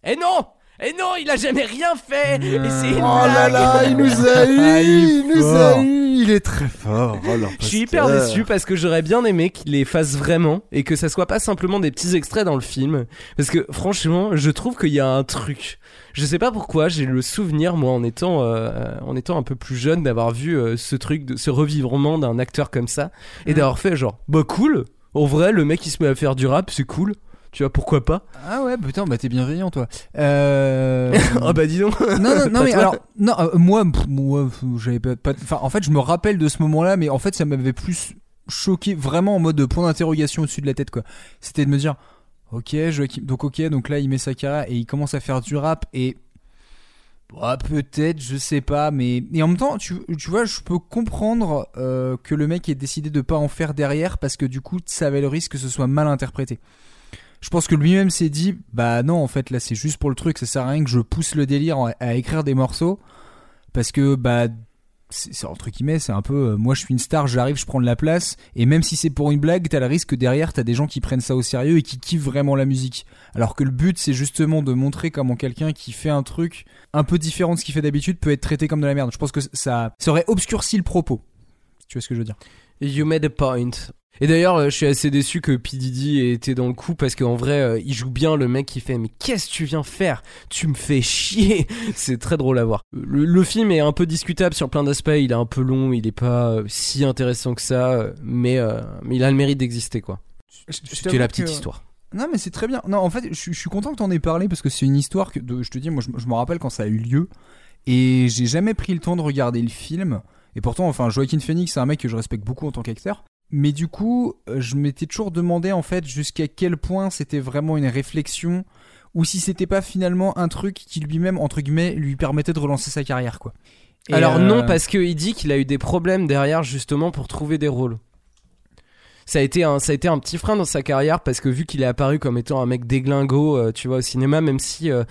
Et non! Et non, il a jamais rien fait! Et c'est une Oh là blague. là, il nous a eu Ah, il nous a eu Il est très fort Oh, Je suis hyper déçu parce que j'aurais bien aimé qu'il les fasse vraiment et que ça soit pas simplement des petits extraits dans le film. Parce que franchement, je trouve qu'il y a un truc. Je sais pas pourquoi, j'ai le souvenir, moi, en étant, euh, en étant un peu plus jeune, d'avoir vu euh, ce truc, de, ce revivrement d'un acteur comme ça et Mm. d'avoir fait genre, bah cool, en vrai, le mec il se met à faire du rap, c'est cool. Tu vois, pourquoi pas Ah ouais, putain, bah t'es bienveillant, toi. Euh... Oh bah dis donc Non, non, non, mais toi. alors, non, euh, moi, pff, moi, j'avais pas, enfin, en fait, je me rappelle de ce moment-là, mais en fait, ça m'avait plus choqué, vraiment en mode point d'interrogation au-dessus de la tête, quoi. C'était de me dire, ok, Joachim, donc ok, donc là, il met sa carrière et il commence à faire du rap et Bah, peut-être, je sais pas, mais et en même temps, tu, tu vois, je peux comprendre euh, que le mec ait décidé de pas en faire derrière parce que du coup, ça avait le risque que ce soit mal interprété. Je pense que lui-même s'est dit, bah non, en fait, là, c'est juste pour le truc, ça sert à rien que je pousse le délire à- écrire des morceaux parce que, bah, c'est entre guillemets, c'est un peu, euh, moi, je suis une star, j'arrive, je prends de la place, et même si c'est pour une blague, t'as le risque que derrière, t'as des gens qui prennent ça au sérieux et qui kiffent vraiment la musique. Alors que le but, c'est justement de montrer comment quelqu'un qui fait un truc un peu différent de ce qu'il fait d'habitude peut être traité comme de la merde. Je pense que ça, ça aurait obscurci le propos. Tu vois ce que je veux dire? You made a point. Et d'ailleurs, euh, je suis assez déçu que P. Diddy ait été dans le coup parce qu'en vrai, euh, il joue bien le mec qui fait Mais qu'est-ce que tu viens faire? Tu me fais chier C'est très drôle à voir. Le, le film est un peu discutable sur plein d'aspects. Il est un peu long, il est pas euh, si intéressant que ça, mais, euh, mais il a le mérite d'exister, quoi. C'était la petite que- histoire. Non, mais c'est très bien. Non, en fait, je, suis- je suis content que t'en aies parlé parce que c'est une histoire que, de, je te dis, moi, je, je me rappelle quand ça a eu lieu et j'ai jamais pris le temps de regarder le film. Et pourtant, enfin, Joaquin Phoenix, c'est un mec que je respecte beaucoup en tant qu'acteur. Mais du coup, euh, je m'étais toujours demandé en fait jusqu'à quel point c'était vraiment une réflexion ou si c'était pas finalement un truc qui lui-même, entre guillemets, lui permettait de relancer sa carrière, quoi. Et, Alors euh, non, parce qu'il dit qu'il a eu des problèmes derrière justement pour trouver des rôles. Ça a, été un, ça a été un petit frein dans sa carrière parce que vu qu'il est apparu comme étant un mec déglingo, euh, tu vois, au cinéma, même si euh,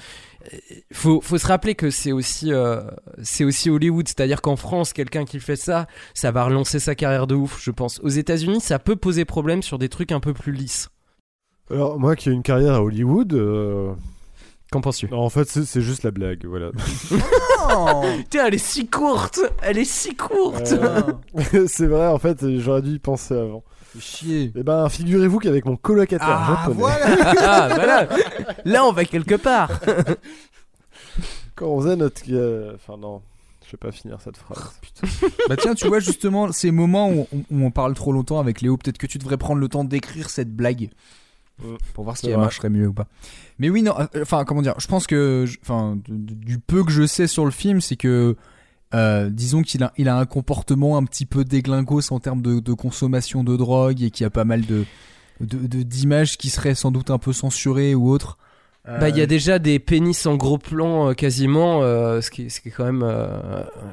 faut, faut se rappeler que c'est aussi, euh, c'est aussi Hollywood, c'est-à-dire qu'en France, quelqu'un qui fait ça, ça va relancer sa carrière de ouf, je pense. Aux États-Unis, ça peut poser problème sur des trucs un peu plus lisses. Alors, moi qui ai une carrière à Hollywood. euh, Qu'en penses-tu? En fait, c'est c'est juste la blague, voilà. Putain, elle est si courte Elle est si courte Euh, c'est vrai, en fait, j'aurais dû y penser avant. Chier. Eh ben, figurez-vous qu'avec mon colocataire Ah, japonais, ah, voilà Là, on va quelque part quand on faisait notre. euh, Enfin, non, je vais pas finir cette phrase. Bah tiens, tu vois justement ces moments où on, où on parle trop longtemps avec Léo, peut-être que tu devrais prendre le temps d'écrire cette blague Mm. pour voir si elle marcherait mieux ou pas. Mais oui, non, euh, enfin comment dire, je pense que, enfin du peu que je sais sur le film, c'est que euh, disons qu'il a, il a un comportement un petit peu déglingos en termes de, de consommation de drogue et qu'il y a pas mal de de- de- d'images qui seraient sans doute un peu censurées ou autres. Bah, il y a Euh, déjà des pénis en gros plan euh, quasiment, ce, qui est, ce qui est quand même,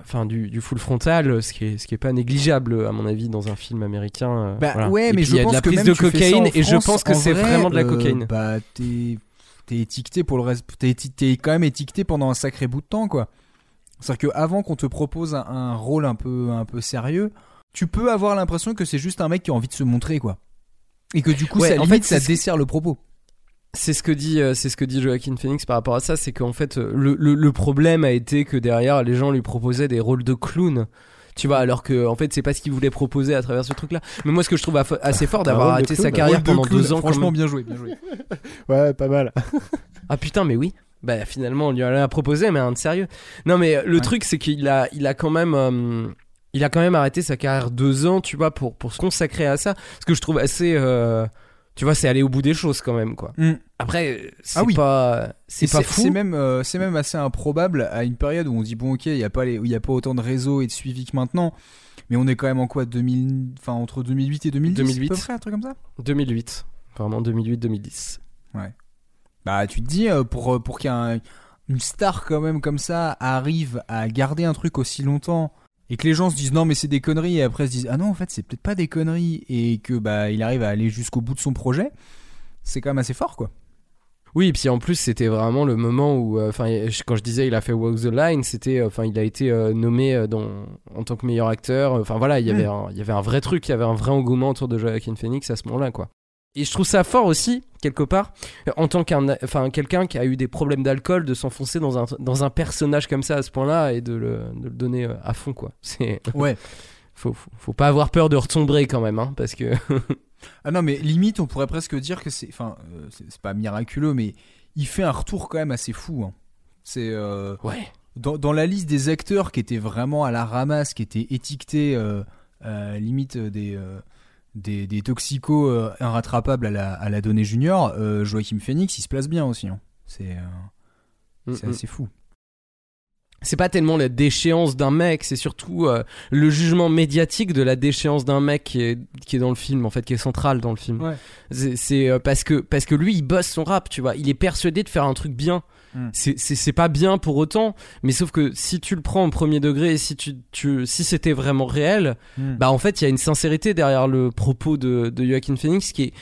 enfin du, du full frontal, ce qui est, ce qui est pas négligeable à mon avis dans un film américain. Bah voilà. ouais, Et mais je il y a pense de la prise de cocaïne et je pense que c'est vrai, vraiment de la cocaïne. bah t'es étiqueté pour le reste, t'es quand même étiqueté pendant un sacré bout de temps quoi. C'est-à-dire que avant qu'on te propose un, un rôle un peu un peu sérieux, tu peux avoir l'impression que c'est juste un mec qui a envie de se montrer quoi. Et que du coup Ouais, ça en limite fait, ça dessert le propos. C'est ce que dit, euh, c'est ce que dit Joaquin Phoenix par rapport à ça, c'est qu'en fait euh, le, le, le problème a été que derrière les gens lui proposaient des rôles de clown. Tu vois, alors que en fait c'est pas ce qu'il voulait proposer à travers ce truc-là. Mais moi, ce que je trouve assez fort d'avoir arrêté clown, sa carrière de pendant clown, deux ans, Franchement bien joué, bien joué. Ouais, pas mal. Ah putain, mais oui. Bah finalement, on lui en a proposé, mais un de sérieux. Non, mais le Ouais. truc, c'est qu'il a, il a quand même, euh, il a quand même arrêté sa carrière deux ans, tu vois, pour pour se consacrer à ça. Ce que je trouve assez, euh, tu vois, c'est aller au bout des choses quand même, quoi. Mm. Après, c'est Ah oui. pas, c'est pas fou. C'est même, euh, c'est même assez improbable à une période où on dit bon ok, il y a pas les, il y a pas autant de réseaux et de suivi que maintenant, mais on est quand même en quoi 2000, enfin entre 2008 et 2010, 2008. à peu près, un truc comme ça? 2008, vraiment 2008-2010. Ouais. Bah tu te dis euh, pour euh, pour qu'un une star quand même comme ça arrive à garder un truc aussi longtemps et que les gens se disent non mais c'est des conneries et après se disent ah non en fait c'est peut-être pas des conneries et que bah il arrive à aller jusqu'au bout de son projet, c'est quand même assez fort quoi. Oui, et puis en plus, c'était vraiment le moment où, euh, enfin, quand je disais il a fait Walk the Line, c'était, euh, enfin, il a été euh, nommé dans, en tant que meilleur acteur. Enfin voilà, il y avait, Mm. un, il y avait un vrai truc, il y avait un vrai engouement autour de Joaquin Phoenix à ce moment-là, quoi. Et je trouve ça fort aussi, quelque part, en tant qu'un, enfin, quelqu'un qui a eu des problèmes d'alcool, de s'enfoncer dans un, dans un personnage comme ça à ce point-là et de le, de le donner euh, à fond, quoi. C'est, Ouais. faut, faut, faut pas avoir peur de retomber quand même, hein, parce que. Ah non mais limite on pourrait presque dire que c'est, enfin euh, c'est pas miraculeux mais il fait un retour quand même assez fou. hein. C'est euh, ouais. dans, dans la liste des acteurs qui étaient vraiment à la ramasse, qui étaient étiquetés euh, limite des, des, des toxicos euh, inrattrapables à la, à la donnée junior, euh, Joachim Phoenix, il se place bien aussi. hein. C'est euh, Mm, mm. assez fou. C'est pas tellement la déchéance d'un mec, c'est surtout euh, le jugement médiatique de la déchéance d'un mec qui est, qui est dans le film, en fait, qui est central dans le film. Ouais. C'est- euh, parce que parce que lui, il bosse son rap, tu vois. Il est persuadé de faire un truc bien. Mm. C'est- C'est c'est pas bien pour autant, mais sauf que si tu le prends en premier degré, et si tu, tu si c'était vraiment réel, Mm. bah en fait, il y a une sincérité derrière le propos de, de Joaquin Phoenix qui est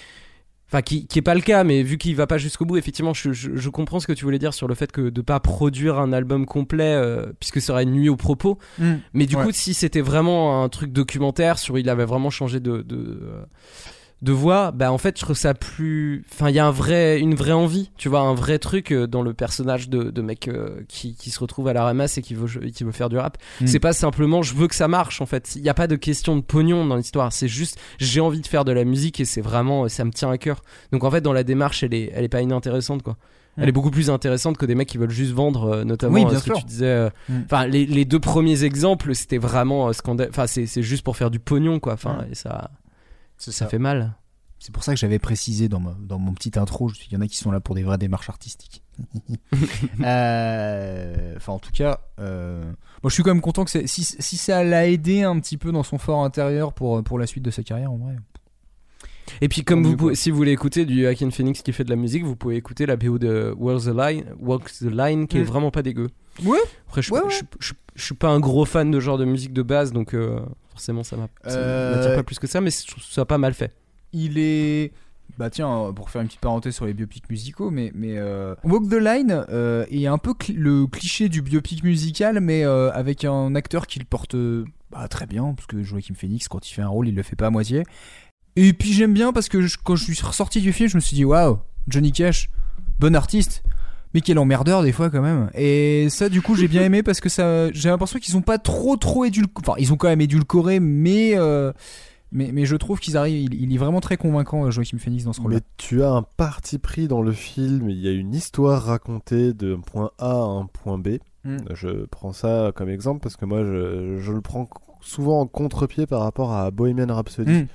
Enfin, qui, qui est pas le cas, mais vu qu'il va pas jusqu'au bout, effectivement, je, je, je comprends ce que tu voulais dire sur le fait que de pas produire un album complet, euh, puisque ça aurait nuit au propos. Mm. Mais du Ouais. coup, si c'était vraiment un truc documentaire sur il avait vraiment changé de de, euh, de voix, bah en fait, je trouve ça plus. Enfin, il y a un vrai, une vraie envie, tu vois, un vrai truc euh, dans le personnage de, de mec euh, qui, qui se retrouve à la ramasse et qui veut, qui veut faire du rap. Mm. C'est pas simplement je veux que ça marche en fait. Il n'y a pas de question de pognon dans l'histoire. C'est juste j'ai envie de faire de la musique et c'est vraiment ça me tient à cœur. Donc en fait dans la démarche elle est elle est pas inintéressante quoi. Elle Mm. est beaucoup plus intéressante que des mecs qui veulent juste vendre, euh, notamment Oui, euh, bien ce que sûr. tu disais. euh, Mm. Enfin, les, les deux premiers exemples, c'était vraiment scandale. Enfin, c'est c'est juste pour faire du pognon, quoi. Enfin, Mm. et ça, ça ça. fait mal. C'est pour ça que j'avais précisé dans, ma- dans mon petit intro, je suis- il y en a qui sont là pour des vraies démarches artistiques. Euh, Enfin, en tout cas, euh, moi je suis quand même content que si, si ça l'a aidé un petit peu dans son fort intérieur pour, pour la suite de sa carrière, en vrai. Et puis, comme vous pouvez, si vous voulez écouter du Joaquin Phoenix qui fait de la musique, vous pouvez écouter la BO de Walk the Line, Walk the Line qui est Mm. vraiment pas dégueu. Ouais. Après, je, Ouais, je- ouais. je- je- je suis pas un gros fan de genre de musique de base, donc euh, forcément ça m'a- ça Euh, m'attire pas plus que ça, mais je trouve ça pas mal fait. Il est. Bah tiens, pour faire une petite parenthèse sur les biopics musicaux, mais, mais euh, Walk the Line euh, est un peu le cliché du biopic musical, mais euh, avec un acteur qui le porte bah, très bien, parce que Joaquin Phoenix, quand il fait un rôle, il le fait pas à moitié. Et puis j'aime bien parce que je- quand je suis ressorti du film, je me suis dit waouh, Johnny Cash, bon artiste, mais quel emmerdeur des fois quand même. Et ça, du coup, j'ai bien aimé parce que ça, j'ai l'impression qu'ils ont pas trop trop édulcoré. Enfin, ils ont quand même édulcoré, mais euh, mais, mais je trouve qu'ils arrivent. Il, il est vraiment très convaincant, euh, Joachim Phoenix, dans ce rôle-là. Mais tu as un parti pris dans le film, il y a une histoire racontée d'un point A à un point B. Mm. Je prends ça comme exemple parce que moi je, je le prends souvent en contre-pied par rapport à Bohemian Rhapsody. Mm.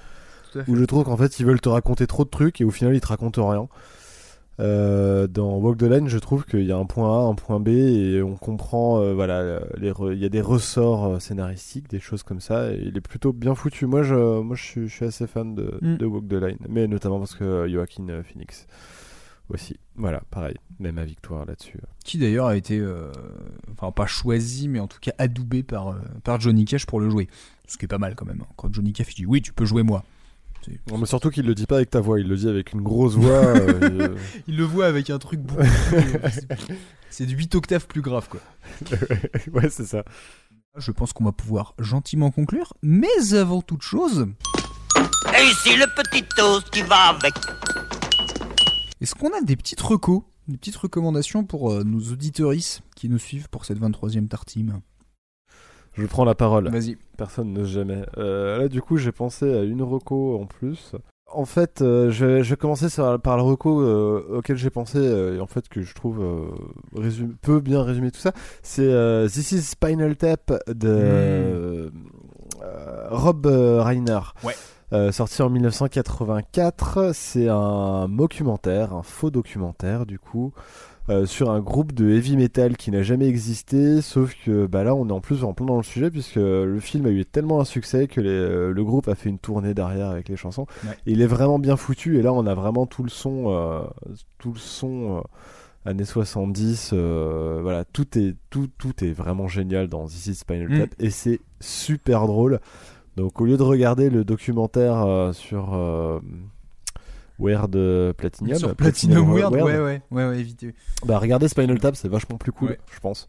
Fait. Où je trouve qu'en fait ils veulent te raconter trop de trucs et au final ils te racontent rien. Euh, dans Walk the Line, je trouve qu'il y a un point A, un point B et on comprend, euh, voilà, les re- il y a des ressorts euh, scénaristiques, des choses comme ça. Et il est plutôt bien foutu. Moi, je, moi, je suis, je suis assez fan de, Mm. de Walk the Line, mais notamment parce que Joaquin Phoenix aussi. Voilà, pareil, même à victoire là-dessus. Qui d'ailleurs a été, euh, enfin pas choisi, mais en tout cas adoubé par, euh, par Johnny Cash pour le jouer. Ce qui est pas mal quand même. hein. Quand Johnny Cash il dit oui, tu peux jouer moi. Non, mais surtout qu'il le dit pas avec ta voix, il le dit avec une grosse voix. euh, et- Il le voit avec un truc beaucoup plus- euh, c'est- C'est de 8 octaves plus grave quoi. ouais, c'est ça. Je pense qu'on va pouvoir gentiment conclure, mais avant toute chose, Et ici le petit toast qui va avec. est-ce qu'on a des petites recos, des petites recommandations pour euh, nos auditoristes qui nous suivent pour cette 23e tartime Je prends la parole. Vas-y. Personne n'ose jamais. Euh, là, du coup, j'ai pensé à une reco en plus. En fait, euh, je, vais, je vais commencer par le reco euh, auquel j'ai pensé, et en fait, que je trouve résume- peut bien résumer tout ça. C'est This is Spinal Tap de euh, Rob Reiner. Ouais. Euh, sorti en 1984, c'est un documentaire, un faux documentaire du coup, euh, sur un groupe de heavy metal qui n'a jamais existé, sauf que bah là on est en plus en plein dans le sujet puisque le film a eu tellement un succès que les- euh, le groupe a fait une tournée derrière avec les chansons. Ouais. Et il est vraiment bien foutu et là on a vraiment tout le son, euh, tout le son. années 70 euh, voilà tout est tout tout est vraiment génial dans This is Spinal Mm. Tap et c'est super drôle donc au lieu de regarder le documentaire euh, sur euh, Weird euh, Platinum, Sur Platinum Weird, ouais, ouais, ouais, ouais, évitez. Bah regardez Spinal Tap, c'est vachement plus cool, Ouais. je pense.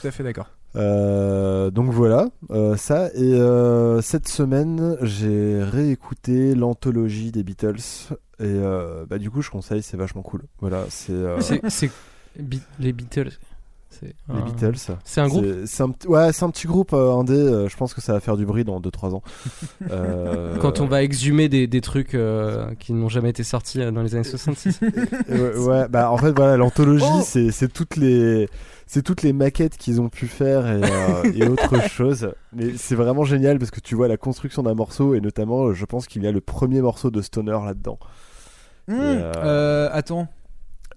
Tout à fait d'accord. Euh, donc voilà, euh, ça. Et euh, cette semaine, j'ai réécouté l'anthologie des Beatles. Et euh, bah, du coup, je conseille, c'est vachement cool. Voilà, c'est. euh, les Beatles. Les un- Beatles. C'est un groupe. C'est un, petit- ouais, c'est un petit groupe euh, indé. euh, je pense que ça va faire du bruit dans 2-3 ans. Euh, Quand on va exhumer des, des trucs euh, qui n'ont jamais été sortis dans les années 66. ouais, ouais, bah en fait voilà l'anthologie Oh c'est c'est toutes les c'est toutes les maquettes qu'ils ont pu faire et, euh, et autre chose mais c'est vraiment génial parce que tu vois la construction d'un morceau et notamment je pense qu'il y a le premier morceau de Stoner là-dedans Mmh, Et, euh, euh, attends.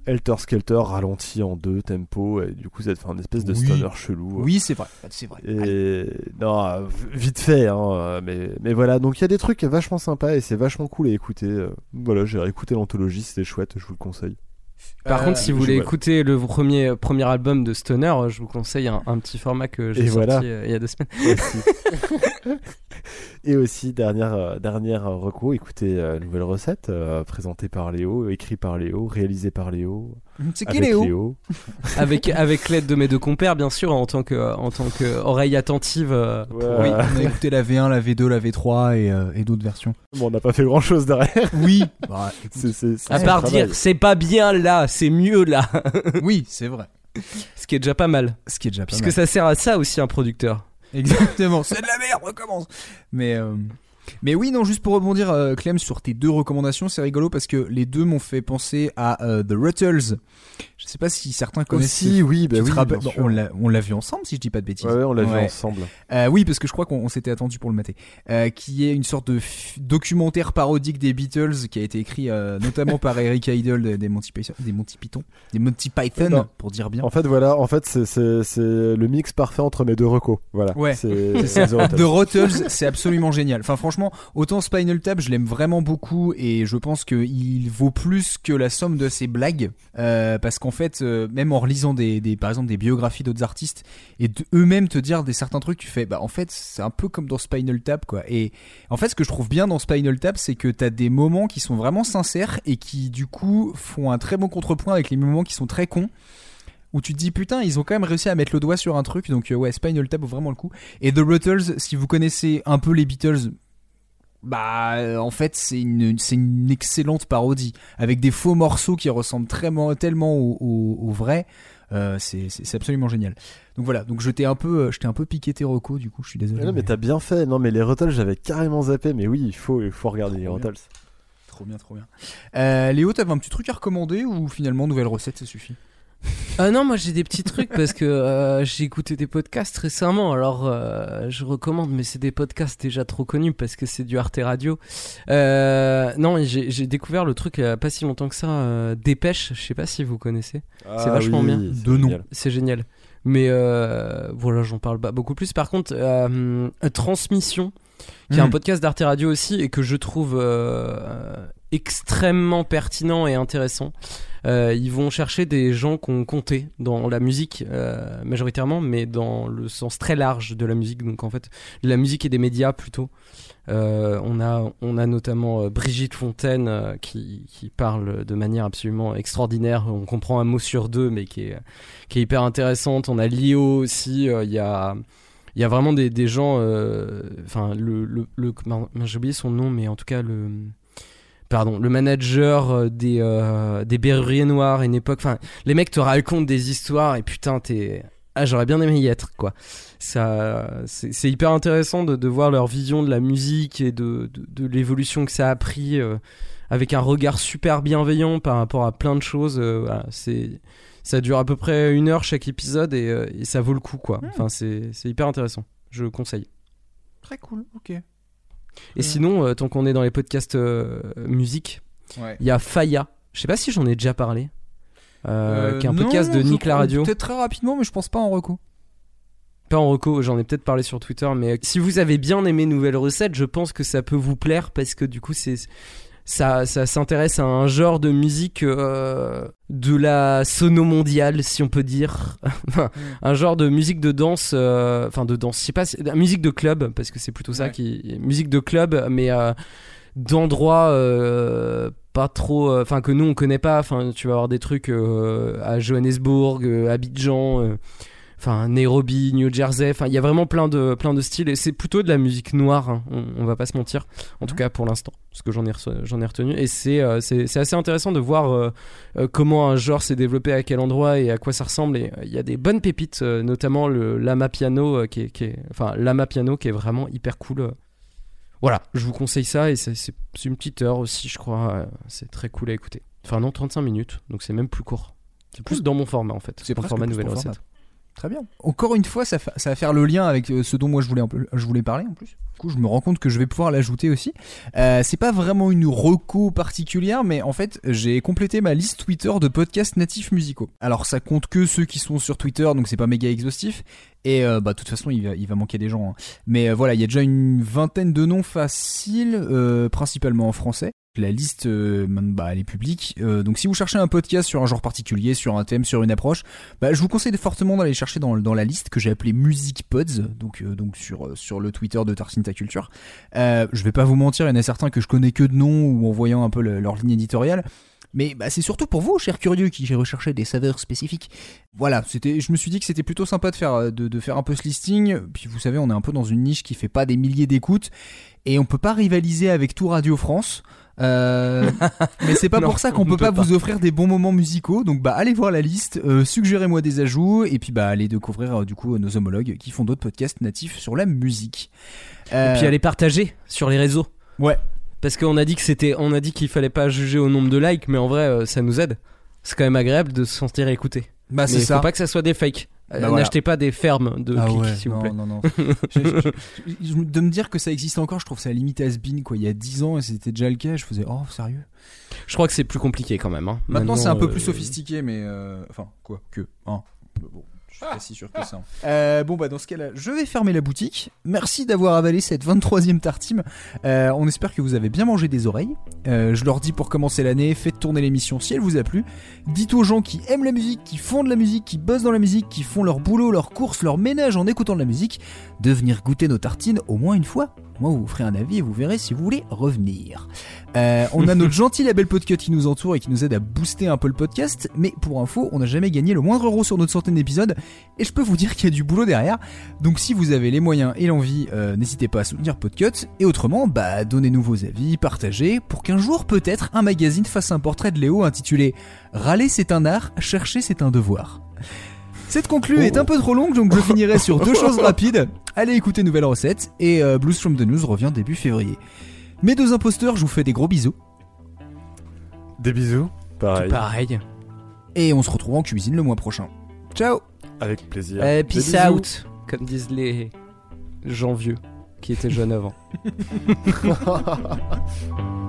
Helter Skelter ralenti en deux tempos et du coup ça te fait un espèce de Oui. stoner chelou. Oui, c'est vrai. C'est vrai. Et non, euh, vite fait, hein, euh, mais, mais voilà. Donc il y a des trucs vachement sympas et c'est vachement cool à écouter. euh. Voilà, j'ai réécouté l'anthologie, c'était chouette, je vous le conseille. Par Euh, contre, si vous voulez écouter le premier, premier album de Stoner, euh, je vous conseille un, un petit format que j'ai Et sorti voilà. euh, il y a deux semaines. Et aussi, dernière, euh, dernière recours, écoutez, euh, nouvelle recette, euh, présentée par Léo, écrit par Léo, réalisée par Léo. C'est qui avec Léo avec avec l'aide de mes deux compères, bien sûr, en tant que en tant que oreille attentive. euh, pour- Oui, on a écouté la V1, la V2, la V3 et, euh, et d'autres versions. Bon, on n'a pas fait grand chose derrière. Oui. Bah, C'est- c'est- c'est À part travail. dire c'est pas bien là, c'est mieux là. oui, c'est vrai. Ce qui est déjà pas mal. Ce qui est déjà pas Puisque mal. ça sert à ça aussi un producteur. Exactement, c'est de la merde, recommence. Mais euh, mais oui, non, juste pour rebondir, euh, Clem, sur tes deux recommandations, c'est rigolo parce que les deux m'ont fait penser à euh, The Ruttles. Je sais pas si certains connaissent. Aussi, oui, bah oui, rappelles- bien bon, sûr. on l'a vu ensemble, si je dis pas de bêtises. Ouais, on l'a vu ensemble. Euh, oui, parce que je crois qu'on on s'était attendu pour le mater. Euh, qui est une sorte de documentaire parodique des Beatles qui a été écrit euh, notamment par Eric Idle des, des Monty Python, des Monty Python, des Monty Python Non. pour dire bien. En fait, voilà, en fait, c'est- le mix parfait entre mes deux recos. Voilà. Ouais, c'est. The Rotters. C'est absolument génial. Enfin, franchement, autant Spinal Tap, je l'aime vraiment beaucoup et je pense qu'il vaut plus que la somme de ses blagues. parce qu'en euh, même en relisant des, par exemple, des biographies d'autres artistes et eux-mêmes te dire des certains trucs, tu fais, bah, en fait, c'est un peu comme dans Spinal Tap, quoi. Et en fait, ce que je trouve bien dans Spinal Tap, c'est que t'as des moments qui sont vraiment sincères et qui, du coup, font un très bon contrepoint avec les moments qui sont très cons où tu te dis putain ils ont quand même réussi à mettre le doigt sur un truc donc euh, ouais Spinal Tap vaut vraiment le coup et The Ruttles si vous connaissez un peu les Beatles bah euh, en fait c'est une c'est une excellente parodie avec des faux morceaux qui ressemblent tellement tellement au, au, au vrai Euh, c'est c'est- c'est absolument génial donc voilà donc je t'ai un peu euh, je t'ai un peu piqué tes recos du coup je suis désolé non, mais t'as bien fait. Non, mais les Ruttles, j'avais carrément zappé. Mais oui, il faut, il faut regarder les Trop. Ruttles. trop bien trop bien Euh, Léo t'avais un petit truc à recommander ou finalement nouvelle recette ça suffit? Ah non, moi j'ai des petits trucs parce que euh, j'ai écouté des podcasts récemment. Alors euh, je recommande, mais c'est des podcasts déjà trop connus parce que c'est du Arte Radio. Euh, non, j'ai découvert le truc il y a pas si longtemps que ça. euh, Dépêche, je sais pas si vous connaissez. Ah c'est vachement oui, bien. c'est De génial. C'est génial. Mais euh, voilà, j'en parle pas beaucoup plus. Par contre, euh, Transmission, qui est un Mm. podcast d'Arte Radio aussi et que je trouve euh, extrêmement pertinent et intéressant. Euh, ils vont chercher des gens qu'on comptait dans la musique euh, majoritairement, mais dans le sens très large de la musique. Donc en fait, de la musique et des médias plutôt. Euh, on a on a notamment Brigitte Fontaine qui, qui parle de manière absolument extraordinaire. On comprend un mot sur deux, mais qui est qui est hyper intéressante. On a Lio aussi. Il y a il y a vraiment des, gens. Enfin, j'ai oublié son nom, mais en tout cas le pardon, le manager euh, des, euh, des Berruriers Noirs à une époque. Enfin, les mecs te racontent des histoires et putain, t'es. Ah, j'aurais bien aimé y être, quoi. Ça, c'est hyper intéressant de, de voir leur vision de la musique et de, de, de l'évolution que ça a pris euh, avec un regard super bienveillant par rapport à plein de choses. euh, voilà, c'est. Ça dure à peu près une heure chaque épisode et, et ça vaut le coup, quoi. Enfin, c'est c'est hyper intéressant. Je conseille. très cool ok Et sinon, euh, tant qu'on est dans les podcasts euh, musique, il Ouais. y a Faya. Je sais pas si j'en ai déjà parlé. Euh, qui est un non, podcast de Nick la radio. peut-être très rapidement mais je pense pas en reco Pas en reco, j'en ai peut-être parlé sur Twitter, mais si vous avez bien aimé Nouvelle Recette, je pense que ça peut vous plaire parce que du coup, c'est ça, ça s'intéresse à un genre de musique euh, de la sono mondiale, si on peut dire. Enfin, un genre de musique de danse, euh, enfin de danse, je sais pas, musique de club, parce que c'est plutôt ça Ouais. qui. Musique de club, mais euh, d'endroits pas trop. Enfin, que nous on connaît pas. Enfin, tu vas avoir des trucs à Johannesburg, euh, Abidjan. Enfin Nairobi, New Jersey, enfin il y a vraiment plein de plein de styles et c'est plutôt de la musique noire, hein, on, on va pas se mentir, en tout cas pour l'instant, parce que j'en ai j'en ai retenu et c'est euh, c'est c'est assez intéressant de voir euh, euh, comment un genre s'est développé à quel endroit et à quoi ça ressemble et euh, il y a des bonnes pépites, notamment le lama piano qui est, qui est- enfin lama piano qui est vraiment hyper cool. Voilà, je vous conseille ça et c'est une petite heure aussi, je crois, c'est très cool à écouter. Enfin non, 35 minutes, donc c'est même plus court. C'est plus dans mon format en fait, C'est presque format nouvelle recette. format. Très bien. Encore une fois, ça, va faire le lien avec euh, ce dont moi je voulais, parler en plus. Du coup, je me rends compte que je vais pouvoir l'ajouter aussi. Euh, c'est pas vraiment une reco particulière, mais en fait, j'ai complété ma liste Twitter de podcasts natifs musicaux. Alors, ça compte que ceux qui sont sur Twitter, donc c'est pas méga exhaustif. Et euh, bah, de toute façon, il va, manquer des gens. hein. Mais voilà, il y a déjà une vingtaine de noms faciles, principalement en français. La liste, euh, bah, elle est publique. Euh, donc, si vous cherchez un podcast sur un genre particulier, sur un thème, sur une approche, bah, je vous conseille fortement d'aller chercher dans, dans la liste que j'ai appelée Music Pods, donc, euh, donc sur, sur le Twitter de Tarsinta Culture. Je vais pas vous mentir, il y en a certains que je connais que de nom ou en voyant un peu le- leur ligne éditoriale. Mais bah, c'est surtout pour vous, chers curieux, qui recherché des saveurs spécifiques. Voilà, c'était, je me suis dit que c'était plutôt sympa de faire, de, de faire un peu ce listing. Puis vous savez, on est un peu dans une niche qui fait pas des milliers d'écoutes. Et on peut pas rivaliser avec tout Radio France. Euh, mais c'est pas Non, pour ça qu'on on peut pas, vous offrir des bons moments musicaux. Donc bah allez voir la liste, euh, suggérez-moi des ajouts et puis bah allez découvrir euh, du coup nos homologues qui font d'autres podcasts natifs sur la musique. Et puis allez partager sur les réseaux. Ouais. Parce qu'on a dit que c'était, on a dit qu'il fallait pas juger au nombre de likes, mais en vrai, euh, ça nous aide. C'est quand même agréable de se sentir écouté. Bah, c'est ça. Faut pas que ça soit des fakes. Euh, Bah, voilà. N'achetez pas des fermes de Ah clics, ouais, s'il vous non, plaît. non, non. Je- je- je- je- de me dire que ça existe encore, je trouve ça limite has-been quoi. Il y a 10 ans et c'était déjà le cas, je faisais oh sérieux? Je crois que c'est plus compliqué quand même. hein. Maintenant, c'est un peu euh, plus sophistiqué, mais euh, enfin quoi que. Hein. Bon, je suis pas si sûr que ça. Euh, bon bah dans ce cas-là, je vais fermer la boutique. Merci d'avoir avalé cette 23e tartime. Euh, on espère que vous avez bien mangé des oreilles. Euh, je leur dis pour commencer l'année, faites tourner l'émission si elle vous a plu. Dites aux gens qui aiment la musique, qui font de la musique, qui bossent dans la musique, qui font leur boulot, leurs courses, leur ménage en écoutant de la musique, de venir goûter nos tartines au moins une fois. Moi, vous ferez un avis et vous verrez si vous voulez revenir. Euh, on a notre gentil label Podcut qui nous entoure et qui nous aide à booster un peu le podcast, mais pour info, on n'a jamais gagné le moindre euro sur notre centaine d'épisodes, et je peux vous dire qu'il y a du boulot derrière. Donc si vous avez les moyens et l'envie, euh, n'hésitez pas à soutenir Podcut, et autrement, bah donnez-nous vos avis, partagez, pour qu'un jour peut-être un magazine fasse un portrait de Léo intitulé Râler c'est un art, chercher c'est un devoir. Cette conclue est un peu trop longue, donc je finirai sur deux choses rapides. Allez écouter Nouvelle Recette, et euh, Blues from the News revient début février. Mes deux imposteurs, je vous fais des gros bisous. Des bisous. Pareil. Pareil. Et on se retrouve en cuisine le mois prochain. Ciao Avec plaisir. Eh, Des peace bisous. out, comme disent les gens vieux qui étaient jeunes avant.